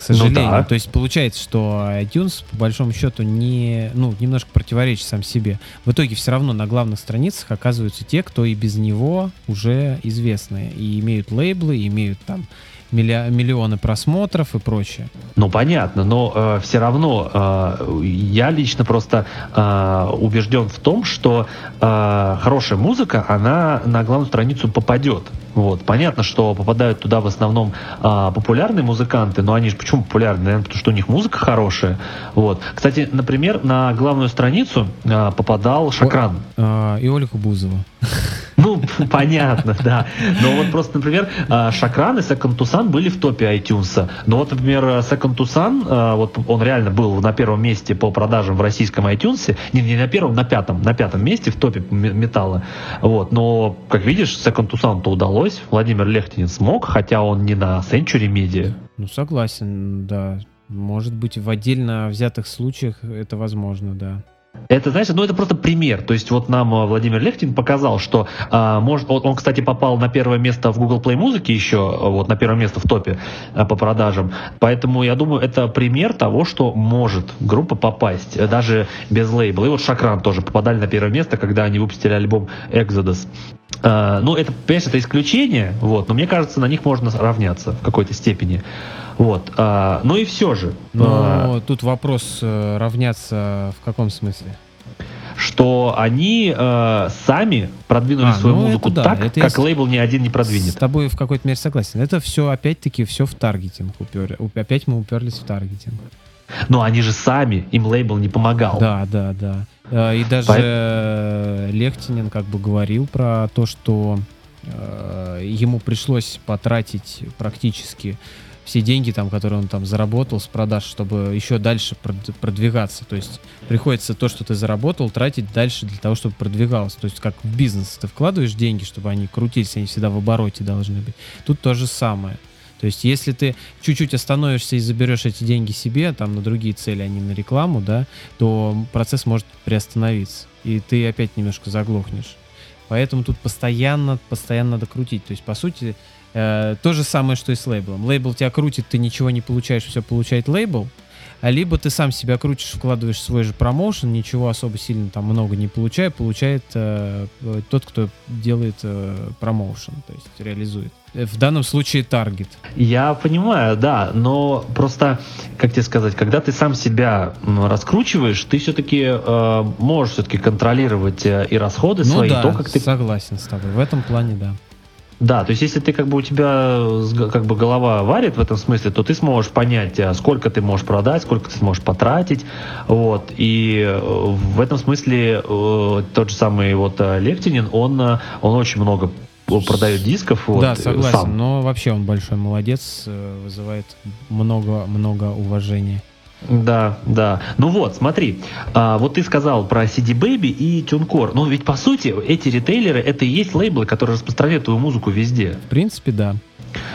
к ну сожалению. Ну, да. То есть получается, что iTunes по большому счету не, ну, немножко противоречит сам себе. В итоге все равно на главных страницах оказываются те, кто и без него уже известны и имеют лейблы, имеют там миллионы просмотров и прочее. Ну, понятно, но э, все равно э, я лично просто э, убежден в том, что э, хорошая музыка, она на главную страницу попадет. Вот. Понятно, что попадают туда в основном а, популярные музыканты, но они же почему популярны? Наверное, потому что у них музыка хорошая. Вот. Кстати, например, на главную страницу а, попадал Шакран. О, а, и Ольга Бузова. Понятно, да. Но вот просто, например, а, Шакран и Second Tucson были в топе iTunes. Но вот, например, Second Tucson, а, вот он реально был на первом месте по продажам в российском iTunes. Не, не на первом, на пятом, на пятом месте в топе металла. Вот. Но, как видишь, Second Tucson-то удалось. Владимир Лехтинин смог, хотя он не на Century Media. Ну, согласен, да. Может быть, в отдельно взятых случаях это возможно, да. Это, знаешь, ну это просто пример. То есть вот нам э, Владимир Лехтин показал, что а, может, он, он, кстати, попал на первое место в Google Play музыки еще, э, вот на первое место в топе а, по продажам. Поэтому я думаю, это пример того, что может группа попасть даже без лейбла. И вот Шакран тоже попадали на первое место, когда они выпустили альбом Exodus. А, ну, это, понимаешь, это исключение, вот, но мне кажется, на них можно равняться в какой-то степени. Вот. А, ну и все же. Но а, тут вопрос э, равняться в каком смысле? Что они э, сами продвинули а, свою ну музыку да, так, это как лейбл ни один не продвинет. С тобой в какой-то мере согласен. Это все опять-таки все в таргетинг упер. Опять мы уперлись в таргетинг. Но они же сами, им лейбл не помогал. Да, да, да. Э, и даже По... Лехтинин как бы говорил про то, что э, ему пришлось потратить практически все деньги, там, которые он там заработал с продаж, чтобы еще дальше продвигаться. То есть приходится то, что ты заработал, тратить дальше для того, чтобы продвигалось. То есть как в бизнес ты вкладываешь деньги, чтобы они крутились, они всегда в обороте должны быть. Тут то же самое. То есть, если ты чуть-чуть остановишься и заберешь эти деньги себе, там, на другие цели, а не на рекламу, да, то процесс может приостановиться. И ты опять немножко заглохнешь. Поэтому тут постоянно, постоянно надо крутить. То есть, по сути, э, то же самое, что и с лейблом. Лейбл тебя крутит, ты ничего не получаешь, все получает лейбл. А либо ты сам себя крутишь, вкладываешь в свой же промоушен, ничего особо сильно там много не получая, получает э, тот, кто делает э, промоушен, то есть реализует. В данном случае таргет. Я понимаю, да, но просто, как тебе сказать, когда ты сам себя раскручиваешь, ты все-таки э, можешь все-таки контролировать э, и расходы Ну свои, да, то, как ты согласен с тобой. В этом плане, да. Да, то есть если ты как бы у тебя с- как бы голова варит в этом смысле, то ты сможешь понять, а, сколько ты можешь продать, сколько ты сможешь потратить, вот. И э, в этом смысле э, тот же самый вот э, Лектинин, он э, он очень много продает дисков, вот, да, э, согласен. сам. Но вообще он большой молодец, э, вызывает много-много уважения. Да, да. Ну вот, смотри, а, вот ты сказал про CD Baby и TuneCore. Ну ведь по сути эти ритейлеры это и есть лейблы, которые распространяют твою музыку везде. В принципе, да.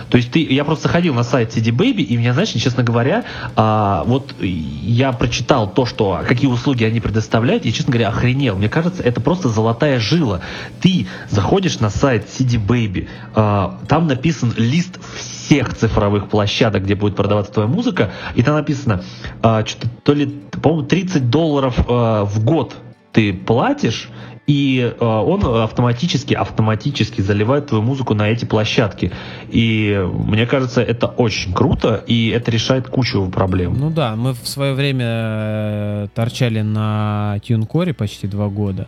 То есть ты, я просто ходил на сайт CD Baby, и меня, знаешь, честно говоря, а, вот я прочитал то, что какие услуги они предоставляют, и, честно говоря, охренел. Мне кажется, это просто золотая жила. Ты заходишь на сайт CD Baby, а, там написан лист всех цифровых площадок, где будет продаваться твоя музыка, и там написано, а, что-то то ли, по-моему, 30 долларов а, в год ты платишь, и э, он автоматически, автоматически заливает твою музыку на эти площадки. И мне кажется, это очень круто, и это решает кучу проблем. Ну да, мы в свое время э, торчали на TuneCore почти два года.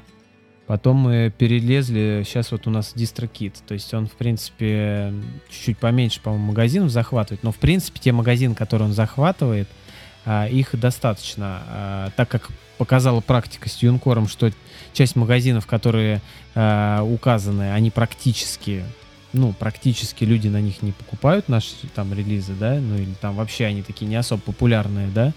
Потом мы перелезли, сейчас вот у нас DistroKit, то есть он, в принципе, чуть-чуть поменьше, по-моему, магазинов захватывает, но, в принципе, те магазины, которые он захватывает, а, их достаточно, а, так как показала практика с TuneCore, что часть магазинов, которые а, указаны, они практически, ну, практически люди на них не покупают наши там релизы, да, ну или там вообще они такие не особо популярные, да,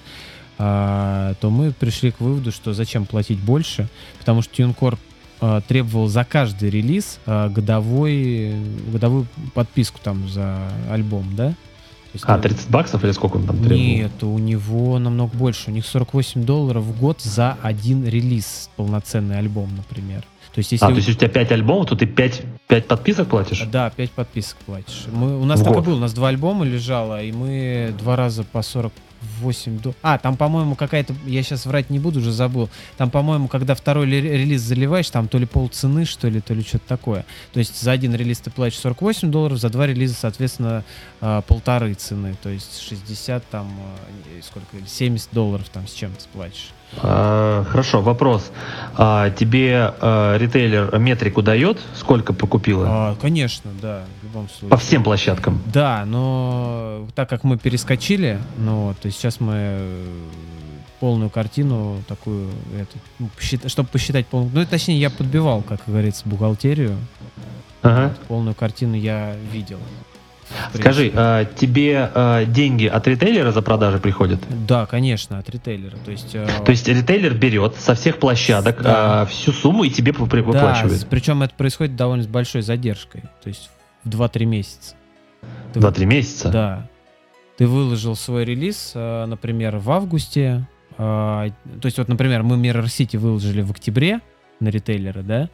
а, то мы пришли к выводу, что зачем платить больше, потому что TuneCore а, требовал за каждый релиз а, годовой, годовую подписку там за альбом, да? Есть, А, ну, 30 баксов или сколько он там требовал? Нет, у него намного больше. У них 48 долларов в год за один релиз, полноценный альбом, например. То есть, если А, у- то есть у тебя 5 альбомов, то ты 5, 5 подписок платишь? да, 5 подписок платишь. Мы, у нас В так и было, у нас два альбома лежало, и мы два раза по 48 до... А, там, по-моему, какая-то... Я сейчас врать не буду, уже забыл. Там, по-моему, когда второй ли- релиз заливаешь, там то ли полцены, что ли, то ли что-то такое. То есть за один релиз ты платишь 48 долларов, за два релиза, соответственно, а, полторы цены. То есть 60 там... а, Сколько? 70 долларов там с чем-то платишь. А, хорошо, вопрос. А, тебе а, ритейлер метрику дает? Сколько покупила? А, конечно, да, в любом случае. По всем площадкам? Да, но так как мы перескочили, ну, вот, то есть сейчас мы полную картину такую, эту, ну, чтобы посчитать полную, ну, точнее, я подбивал, как говорится, бухгалтерию, Ага. полную картину я видел. Скажи, а, тебе а, деньги от ритейлера за продажи приходят? Да, конечно, от ритейлера, то есть... э, То есть ритейлер берет со всех площадок Да. а, всю сумму и тебе да, выплачивает? с- причем это происходит довольно с большой задержкой, то есть в 2-3 месяца. Ты вот- 2-3 месяца? Да. Ты выложил свой релиз, э, например, в августе. э, То есть, вот, например, мы Mirror City выложили в октябре на ритейлеры, да?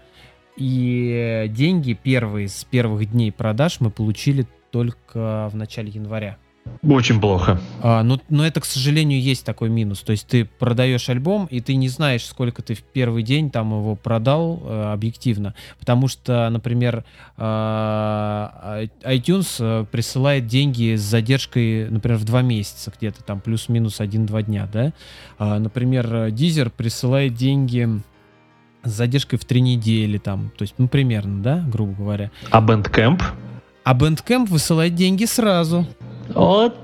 И деньги первые с первых дней продаж мы получили только в начале января. Очень плохо. А, но, но это, к сожалению, есть такой минус. То есть ты продаешь альбом, и ты не знаешь, сколько ты в первый день там его продал э, объективно. Потому что, например, а, iTunes э, присылает деньги с задержкой, например, в два месяца где-то, там плюс-минус один-два дня, да. А, например, Deezer присылает деньги с задержкой в три недели, там, то есть, ну, примерно, да, грубо говоря. А Bandcamp? А Bandcamp высылает деньги сразу. Вот,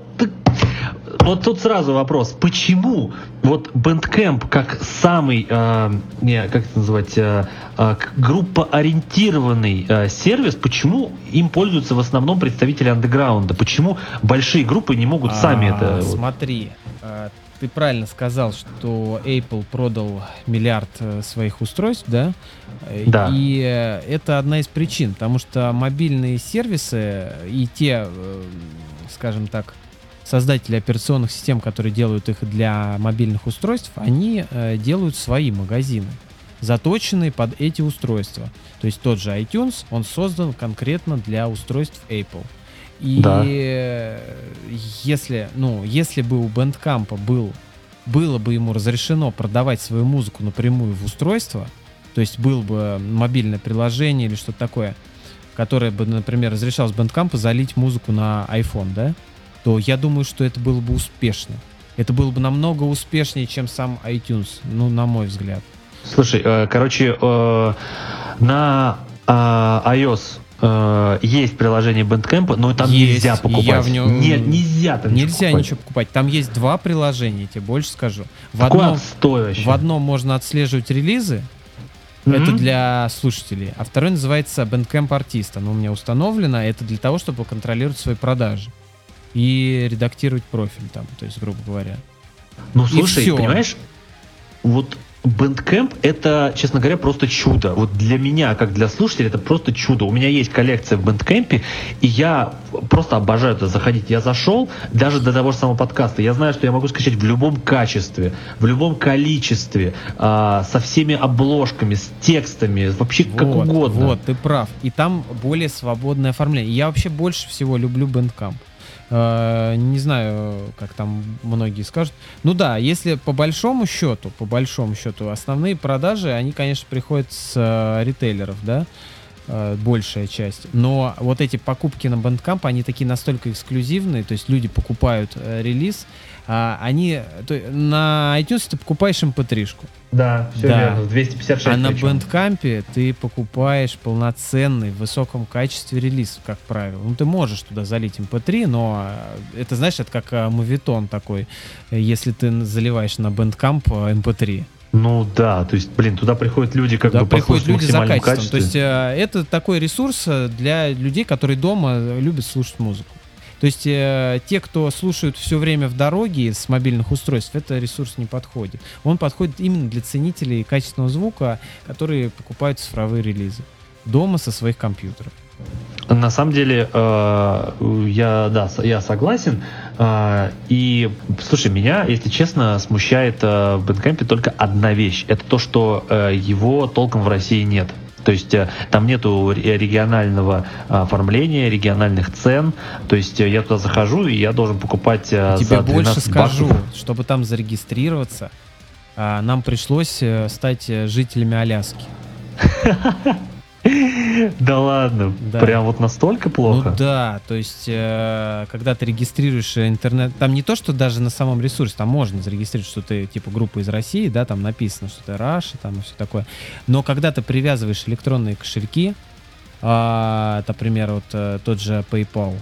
вот тут сразу вопрос. Почему вот Bandcamp как самый, э, не, как это называть, э, э, группоориентированный э, сервис, почему им пользуются в основном представители андеграунда? Почему большие группы не могут сами А, это... вот- Смотри, а, ты правильно сказал, что Apple продал миллиард э, своих устройств, да? Э, Да. И э, это одна из причин, потому что мобильные сервисы и те, скажем так, создатели операционных систем, которые делают их для мобильных устройств, они делают свои магазины. заточенные под эти устройства. То есть тот же iTunes, он создан конкретно для устройств Apple. И Да. если, ну, если бы у Bandcamp был, было бы ему разрешено продавать свою музыку напрямую в устройство, то есть было бы мобильное приложение или что-то такое, которое бы, например, разрешалось Bandcamp залить музыку на iPhone, да, то я думаю, что это было бы успешно. Это было бы намного успешнее, чем сам iTunes, ну, на мой взгляд. Слушай, э, короче, э, на э, iOS э, есть приложение Bandcamp, но там Есть, нельзя покупать. я в нем- Нет, нельзя там Нельзя покупать. ничего покупать. Там есть два приложения, тебе больше скажу. В Какой одном, в одном можно отслеживать релизы, Мгм. это для слушателей, а второй называется Bandcamp артиста. Оно у меня установлено, это для того, чтобы контролировать свои продажи и редактировать профиль там, то есть, грубо говоря. Ну, слушай, понимаешь, вот Bandcamp это, честно говоря, просто чудо. Вот для меня, как для слушателя, это просто чудо. У меня есть коллекция в Bandcamp, и я просто обожаю туда заходить. Я зашел даже до того же самого подкаста. Я знаю, что я могу скачать в любом качестве, в любом количестве, а, со всеми обложками, с текстами, вообще как вот, угодно. Вот, ты прав. И там более свободное оформление. Я вообще больше всего люблю Bandcamp. Э, Не знаю, как там многие скажут. Ну да, если по большому счету, по большому счету, основные продажи, они, конечно, приходят с э, ритейлеров, да, э, большая часть. Но вот эти покупки на Bandcamp, они такие настолько эксклюзивные, то есть люди покупают э, релиз, а они то, на iTunes ты покупаешь mp3-шку, Да, все Да. верно. 256 а на причем. Bandcamp ты покупаешь полноценный, в высоком качестве релиз, как правило. Ну, ты можешь туда залить MP3, но э, это, знаешь, это как э, мувитон такой, э, если ты заливаешь на Bandcamp э, MP3. Ну да, то есть, блин, туда приходят люди как Туда бы приходят люди за качеством. То качестве. есть э, это такой ресурс для людей, которые дома любят слушать музыку. То есть э, те, кто слушают все время в дороге с мобильных устройств, это ресурс не подходит. Он подходит именно для ценителей качественного звука, которые покупают цифровые релизы дома со своих компьютеров. На самом деле, э, я, да, я согласен. Э, и, слушай, меня, если честно, смущает э, в Bandcamp только одна вещь. Это то, что э, его толком в России нет. То есть э, там нету ре- регионального э, оформления, региональных цен. То есть э, я туда захожу, и я должен покупать э, Тебе за больше 12 скажу, баксов. чтобы там зарегистрироваться, а, нам пришлось стать жителями Аляски. Да ладно, Да. прям вот настолько плохо? Ну да, то есть, э, когда ты регистрируешь интернет, там не то, что даже на самом ресурсе, там можно зарегистрировать, что ты типа группа из России, да, там написано, что ты Раша, там и все такое. Но когда ты привязываешь электронные кошельки, а, например, вот э, тот же PayPal,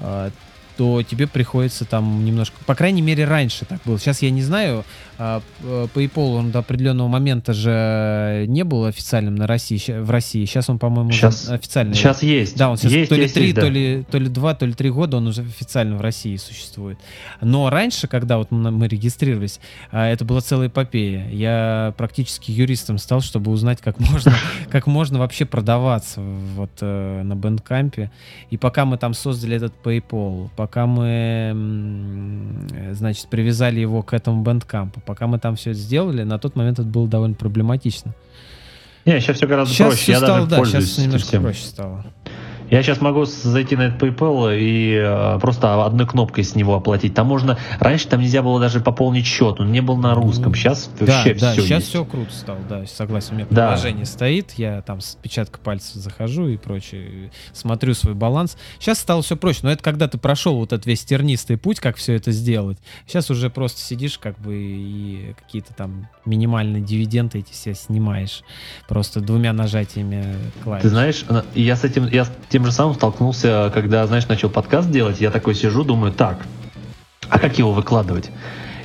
а, то тебе приходится там немножко, по крайней мере, раньше так было. Сейчас я не знаю, а, э, PayPal он до определенного момента же не был официальным на России, в России. Сейчас он, по-моему, уже Щас- официальный. Сейчас есть. Да, он сейчас есть, то ли есть, три, есть, да. то ли то ли два, то ли три года он уже официально в России существует. Но раньше, когда вот мы регистрировались, а, это была целая эпопея. Я практически юристом стал, чтобы узнать, как можно, как можно вообще продаваться вот э, на Bandcamp. И пока мы там создали этот PayPal, пока мы, м, э, значит, привязали его к этому Bandcamp, пока мы там все это сделали, на тот момент это было довольно проблематично. Не, сейчас все гораздо Сейчас проще. все я стало, даже да, сейчас немножко этим. проще стало. Я сейчас могу зайти на этот PayPal и э, просто одной кнопкой с него оплатить. Там можно... Раньше там нельзя было даже пополнить счет, он не был на русском. Сейчас Ну, Да, вообще да, все сейчас есть. все круто стало, да, согласен. У меня Да. приложение стоит, я там с отпечатка пальцев захожу и прочее, смотрю свой баланс. Сейчас стало все проще, но это когда ты прошел вот этот весь тернистый путь, как все это сделать. Сейчас уже просто сидишь как бы и какие-то там минимальные дивиденды эти все снимаешь просто двумя нажатиями клавиш. Ты знаешь, э, я с этим, я с тем же самым столкнулся, когда, знаешь, начал подкаст делать. Я такой сижу, думаю, так, а как его выкладывать?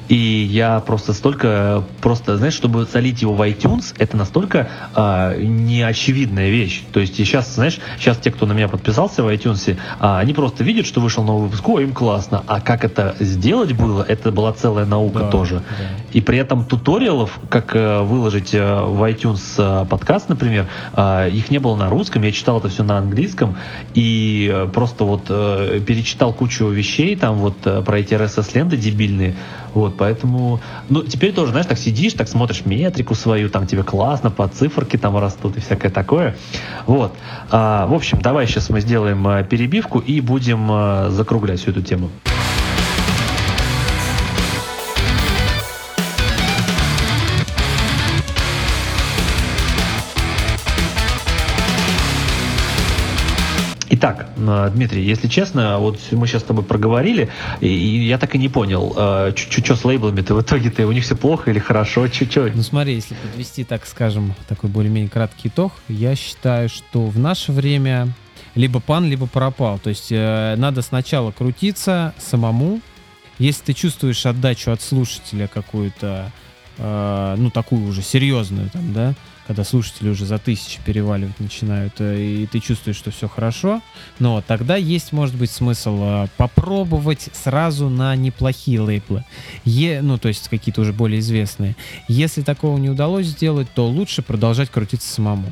И я просто столько, просто, знаешь, чтобы залить его в iTunes, это настолько а, неочевидная вещь. То есть сейчас, знаешь, сейчас те, кто на меня подписался в iTunes, а, они просто видят, что вышел новый выпуск, о, им классно. А как это сделать было, это была целая наука Да, тоже. да. И при этом туториалов, как э, выложить э, в iTunes э, подкаст, например, э, их не было на русском, я читал это все на английском, и э, просто вот э, перечитал кучу вещей, там вот э, про эти RSS-ленты дебильные, Вот, поэтому, ну, теперь тоже, знаешь, так сидишь, так смотришь метрику свою, там тебе классно, по циферке там растут и всякое такое. Вот. А, в общем, давай сейчас мы сделаем а, перебивку и будем а, закруглять всю эту тему. Дмитрий, если честно, вот мы сейчас с тобой проговорили, и я так и не понял, э, что с лейблами-то в итоге-то у них все плохо или хорошо, что? Ну смотри, если подвести, так скажем, такой более-менее краткий итог, я считаю, что в наше время либо пан, либо пропал. То есть э, надо сначала крутиться самому. Если ты чувствуешь отдачу от слушателя какую-то, э, ну такую уже серьезную, там, да, когда слушатели уже за тысячи переваливать начинают, э, и ты чувствуешь, что все хорошо, но тогда есть, может быть, смысл э, попробовать сразу на неплохие лейблы. Е, ну, то есть какие-то уже более известные. Если такого не удалось сделать, то лучше продолжать крутиться самому.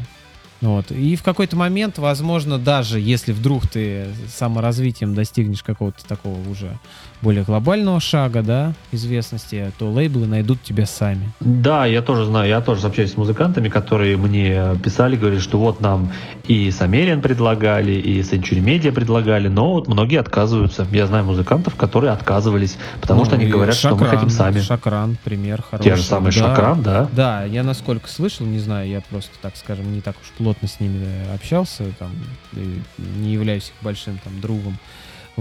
Вот. И в какой-то момент, возможно, даже если вдруг ты саморазвитием достигнешь какого-то такого уже более глобального шага, да, известности, то лейблы найдут тебя сами. Да, я тоже знаю, я тоже общаюсь с музыкантами, которые мне писали, говорили, что вот нам и Самериан предлагали, и Century Media предлагали, но вот многие отказываются. Я знаю музыкантов, которые отказывались, потому ну, что они говорят, Шакран, что мы хотим сами. Шакран, пример хороший. Те же самые да, Шакран, да? Да, я насколько слышал, не знаю, я просто, так скажем, не так уж плотно с ними общался, там, не являюсь их большим там другом.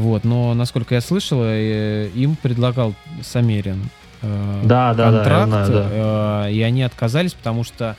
Вот, но насколько я слышал, э, им предлагал Самерин э, да, да, контракт, да, я знаю, да. Э, и они отказались, потому что э,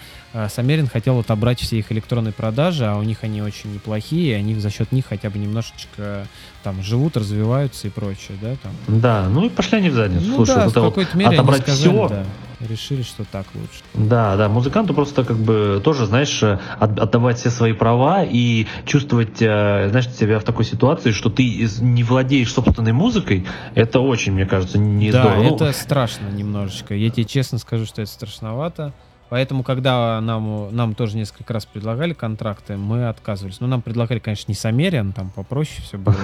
Самерин хотел отобрать все их электронные продажи, а у них они очень неплохие, и они за счет них хотя бы немножечко там живут, развиваются и прочее, да, там. Да, ну и пошли они в задницу. Ну Слушай, да, в какой-то мере отобрать сказали, все. Да решили, что так лучше. Да, да, музыканту просто как бы тоже, знаешь, отдавать все свои права и чувствовать, э, знаешь, себя в такой ситуации, что ты не владеешь собственной музыкой, это очень, мне кажется, не да, здорово. Да, это страшно немножечко. Я тебе честно скажу, что это страшновато. Поэтому, когда нам, нам тоже несколько раз предлагали контракты, мы отказывались. Ну, нам предлагали, конечно, не Самериан, там попроще все было.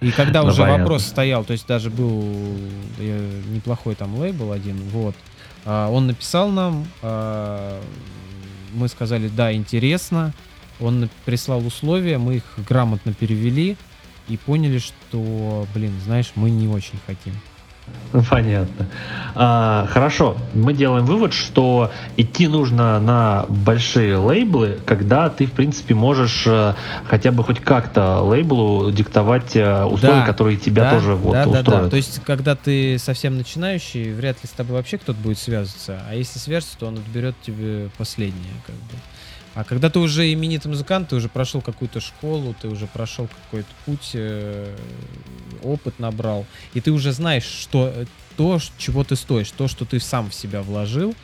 И когда ну, уже вопрос стоял, то есть даже был э, неплохой там лейбл один, вот, а, он написал нам, а, мы сказали, да, интересно. Он прислал условия, мы их грамотно перевели и поняли, что, блин, знаешь, мы не очень хотим. Понятно. А, хорошо, мы делаем вывод, что идти нужно на большие лейблы, когда ты, в принципе, можешь э, хотя бы хоть как-то лейблу диктовать э, условия, да, которые тебя да, тоже вот, да, устроят. Да, да. То есть, когда ты совсем начинающий, вряд ли с тобой вообще кто-то будет связываться, а если свяжется, то он отберет тебе последнее, как бы. А когда ты уже именитый музыкант, ты уже прошел какую-то школу, ты уже прошел какой-то путь, э, опыт набрал, и ты уже знаешь, что то, чего ты стоишь, то, что ты сам в себя вложил,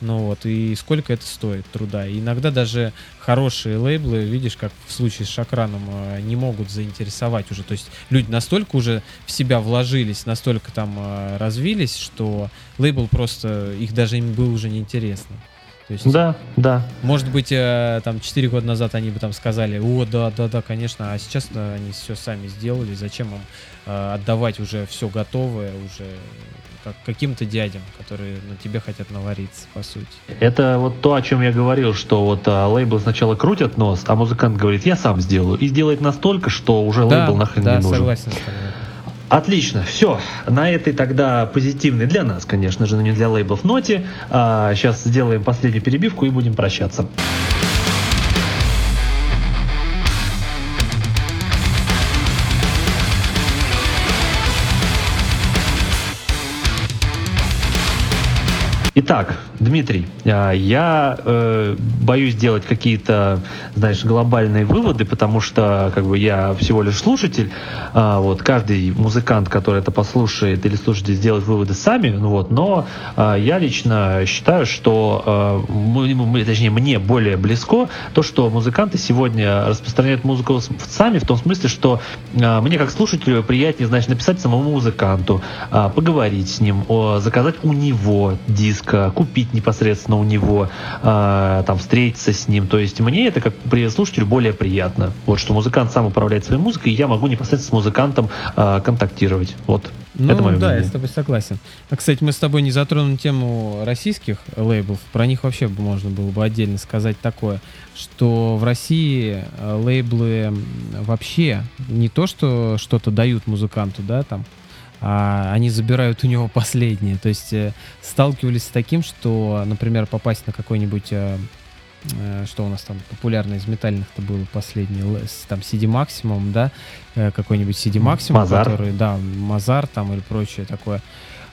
ну вот, и сколько это стоит труда. И иногда даже хорошие лейблы, видишь, как в случае с Шакраном, э, не могут заинтересовать уже. То есть люди настолько уже в себя вложились, настолько там э, развились, что лейбл просто, их даже им было уже неинтересно. То есть, да, да. Может быть, э, там 4 года назад они бы там сказали, о, да, да, да, конечно, а сейчас они все сами сделали, зачем им э, отдавать уже все готовое, уже как каким-то дядям, которые на тебе хотят навариться, по сути. Это вот то, о чем я говорил, что вот а, лейбл сначала крутят нос, а музыкант говорит, я сам сделаю. И сделает настолько, что уже да, лейбл нахрен да, не нужен. Да, согласен с тобой. Отлично, все. На этой тогда позитивной для нас, конечно же, но не для лейблов ноте. А, сейчас сделаем последнюю перебивку и будем прощаться. Итак, Дмитрий, а, я э, боюсь делать какие-то, знаешь, глобальные выводы, потому что как бы я всего лишь слушатель. А, вот каждый музыкант, который это послушает или слушает, сделает выводы сами. Ну вот, но а, я лично считаю, что а, мы, точнее мне более близко то, что музыканты сегодня распространяют музыку сами в том смысле, что а, мне как слушателю приятнее, значит, написать самому музыканту, а, поговорить с ним, о, заказать у него диск э, купить непосредственно у него, э, там, встретиться с ним. То есть мне это как слушателю более приятно. Вот что музыкант сам управляет своей музыкой, и я могу непосредственно с музыкантом э, контактировать. Вот. Ну это мое да, мнение. я с тобой согласен. А, кстати, мы с тобой не затронули тему российских лейблов. Про них вообще можно было бы отдельно сказать такое, что в России э, лейблы вообще не то, что что-то дают музыканту, да, там, а они забирают у него последнее. То есть э, сталкивались с таким, что, например, попасть на какой-нибудь э, э, что у нас там популярно из метальных-то было последний, там CD Maximum, да, э, какой-нибудь CD Maximum, Мазар. который, да, Мазар там или прочее такое,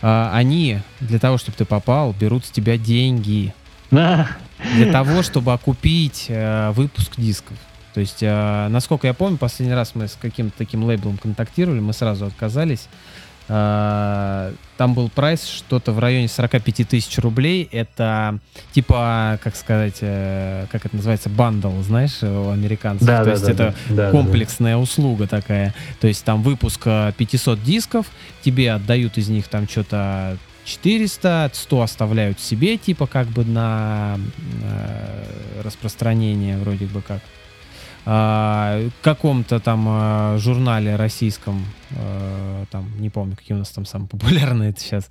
А, они для того, чтобы ты попал, берут с тебя деньги для того, чтобы окупить э, выпуск дисков. То есть, э, насколько я помню, последний раз мы с каким-то таким лейблом контактировали, мы сразу отказались. Э, Там был прайс что-то в районе 45 тысяч рублей. Это типа, как сказать, э, как это называется, бандл, знаешь, у американцев. Да, То да, есть да, это да, да, да, комплексная услуга такая. То есть там выпуск э, 500 дисков, тебе отдают из них там что-то 400, 100 оставляют себе, типа как бы на э, распространение вроде бы как. А, в каком-то там э, журнале российском, э, там, не помню, какие у нас там самые популярные это сейчас,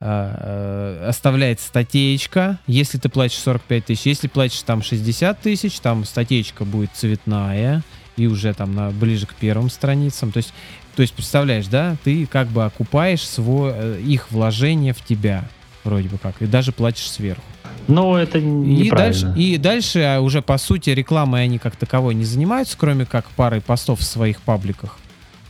э, э, оставляет статейка, если ты платишь 45 тысяч. Если платишь там 60 тысяч, там статейка будет цветная и уже там на, ближе к первым страницам. То есть, то есть, представляешь, да, ты как бы окупаешь свой, э, их вложение в тебя, вроде бы как, и даже платишь сверху. Но это И неправильно. дальше, и дальше а, уже по сути рекламой они как таковой не занимаются, кроме как парой постов в своих пабликах,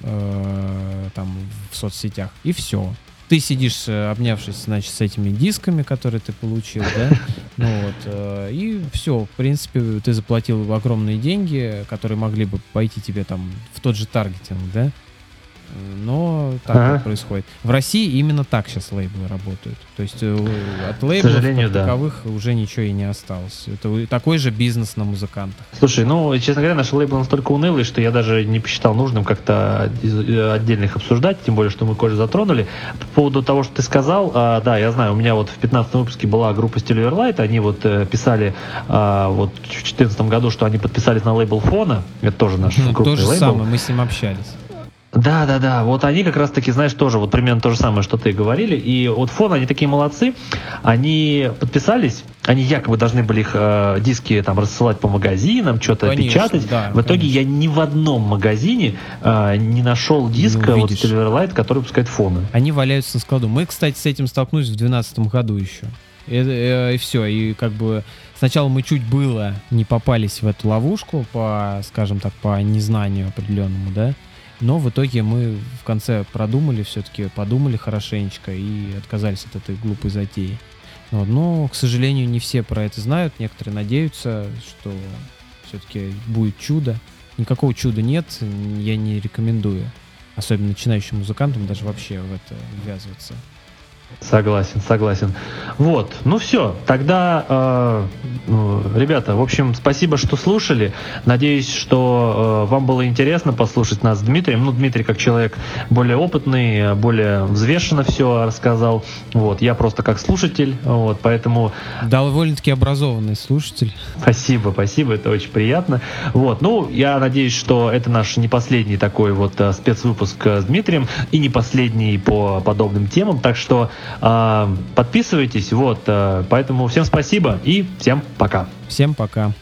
э, там в соцсетях, и все. Ты сидишь, э, обнявшись, значит, с этими дисками, которые ты получил, да, ну вот, э, и все, в принципе, ты заплатил огромные деньги, которые могли бы пойти тебе там в тот же таргетинг, да, но так Ага. вот происходит. В России именно так сейчас лейблы работают. То есть э, от лейблов как да. таковых уже ничего и не осталось. Это такой же бизнес на музыкантах. Слушай, ну, честно говоря, наш лейбл настолько унылый, что я даже не посчитал нужным как-то э, отдельно их обсуждать, тем более, что мы кое затронули. По поводу того, что ты сказал, а, да, я знаю, у меня вот в 15 выпуске была группа Stellar Light, они вот э, писали а, вот в 14 году, что они подписались на лейбл Фона, это тоже наш Ну, крупный то же лейбл. самое, мы с ним общались. Да, да, да. Вот они как раз таки, знаешь, тоже вот примерно то же самое, что ты говорили. И вот фон, они такие молодцы. Они подписались, они якобы должны были их э, диски там рассылать по магазинам, что-то печатать. да, в итоге конечно. я ни в одном магазине э, не нашел диска вот увидишь. Silver Light, который выпускает фоны. Они валяются на складу. Мы, кстати, с этим столкнулись в 2012 году еще. И, э, и все. И как бы сначала мы чуть было не попались в эту ловушку по, скажем так, по незнанию определенному, да. Но в итоге мы в конце продумали все-таки, подумали хорошенечко и отказались от этой глупой затеи. Вот. Но, к сожалению, не все про это знают. Некоторые надеются, что все-таки будет чудо. Никакого чуда нет, я не рекомендую. Особенно начинающим музыкантам даже вообще в это ввязываться. Согласен, согласен. Вот, ну все, тогда, э, ну, ребята, в общем, спасибо, что слушали. Надеюсь, что э, вам было интересно послушать нас с Дмитрием. Ну, Дмитрий, как человек более опытный, более взвешенно все рассказал. Вот, я просто как слушатель, вот, поэтому Довольно-таки образованный слушатель. Спасибо, спасибо, это очень приятно. Вот, ну, я надеюсь, что это наш не последний такой вот э, спецвыпуск э, с Дмитрием и не последний по подобным темам, так что подписывайтесь, вот, э, поэтому всем спасибо и всем пока. Всем пока.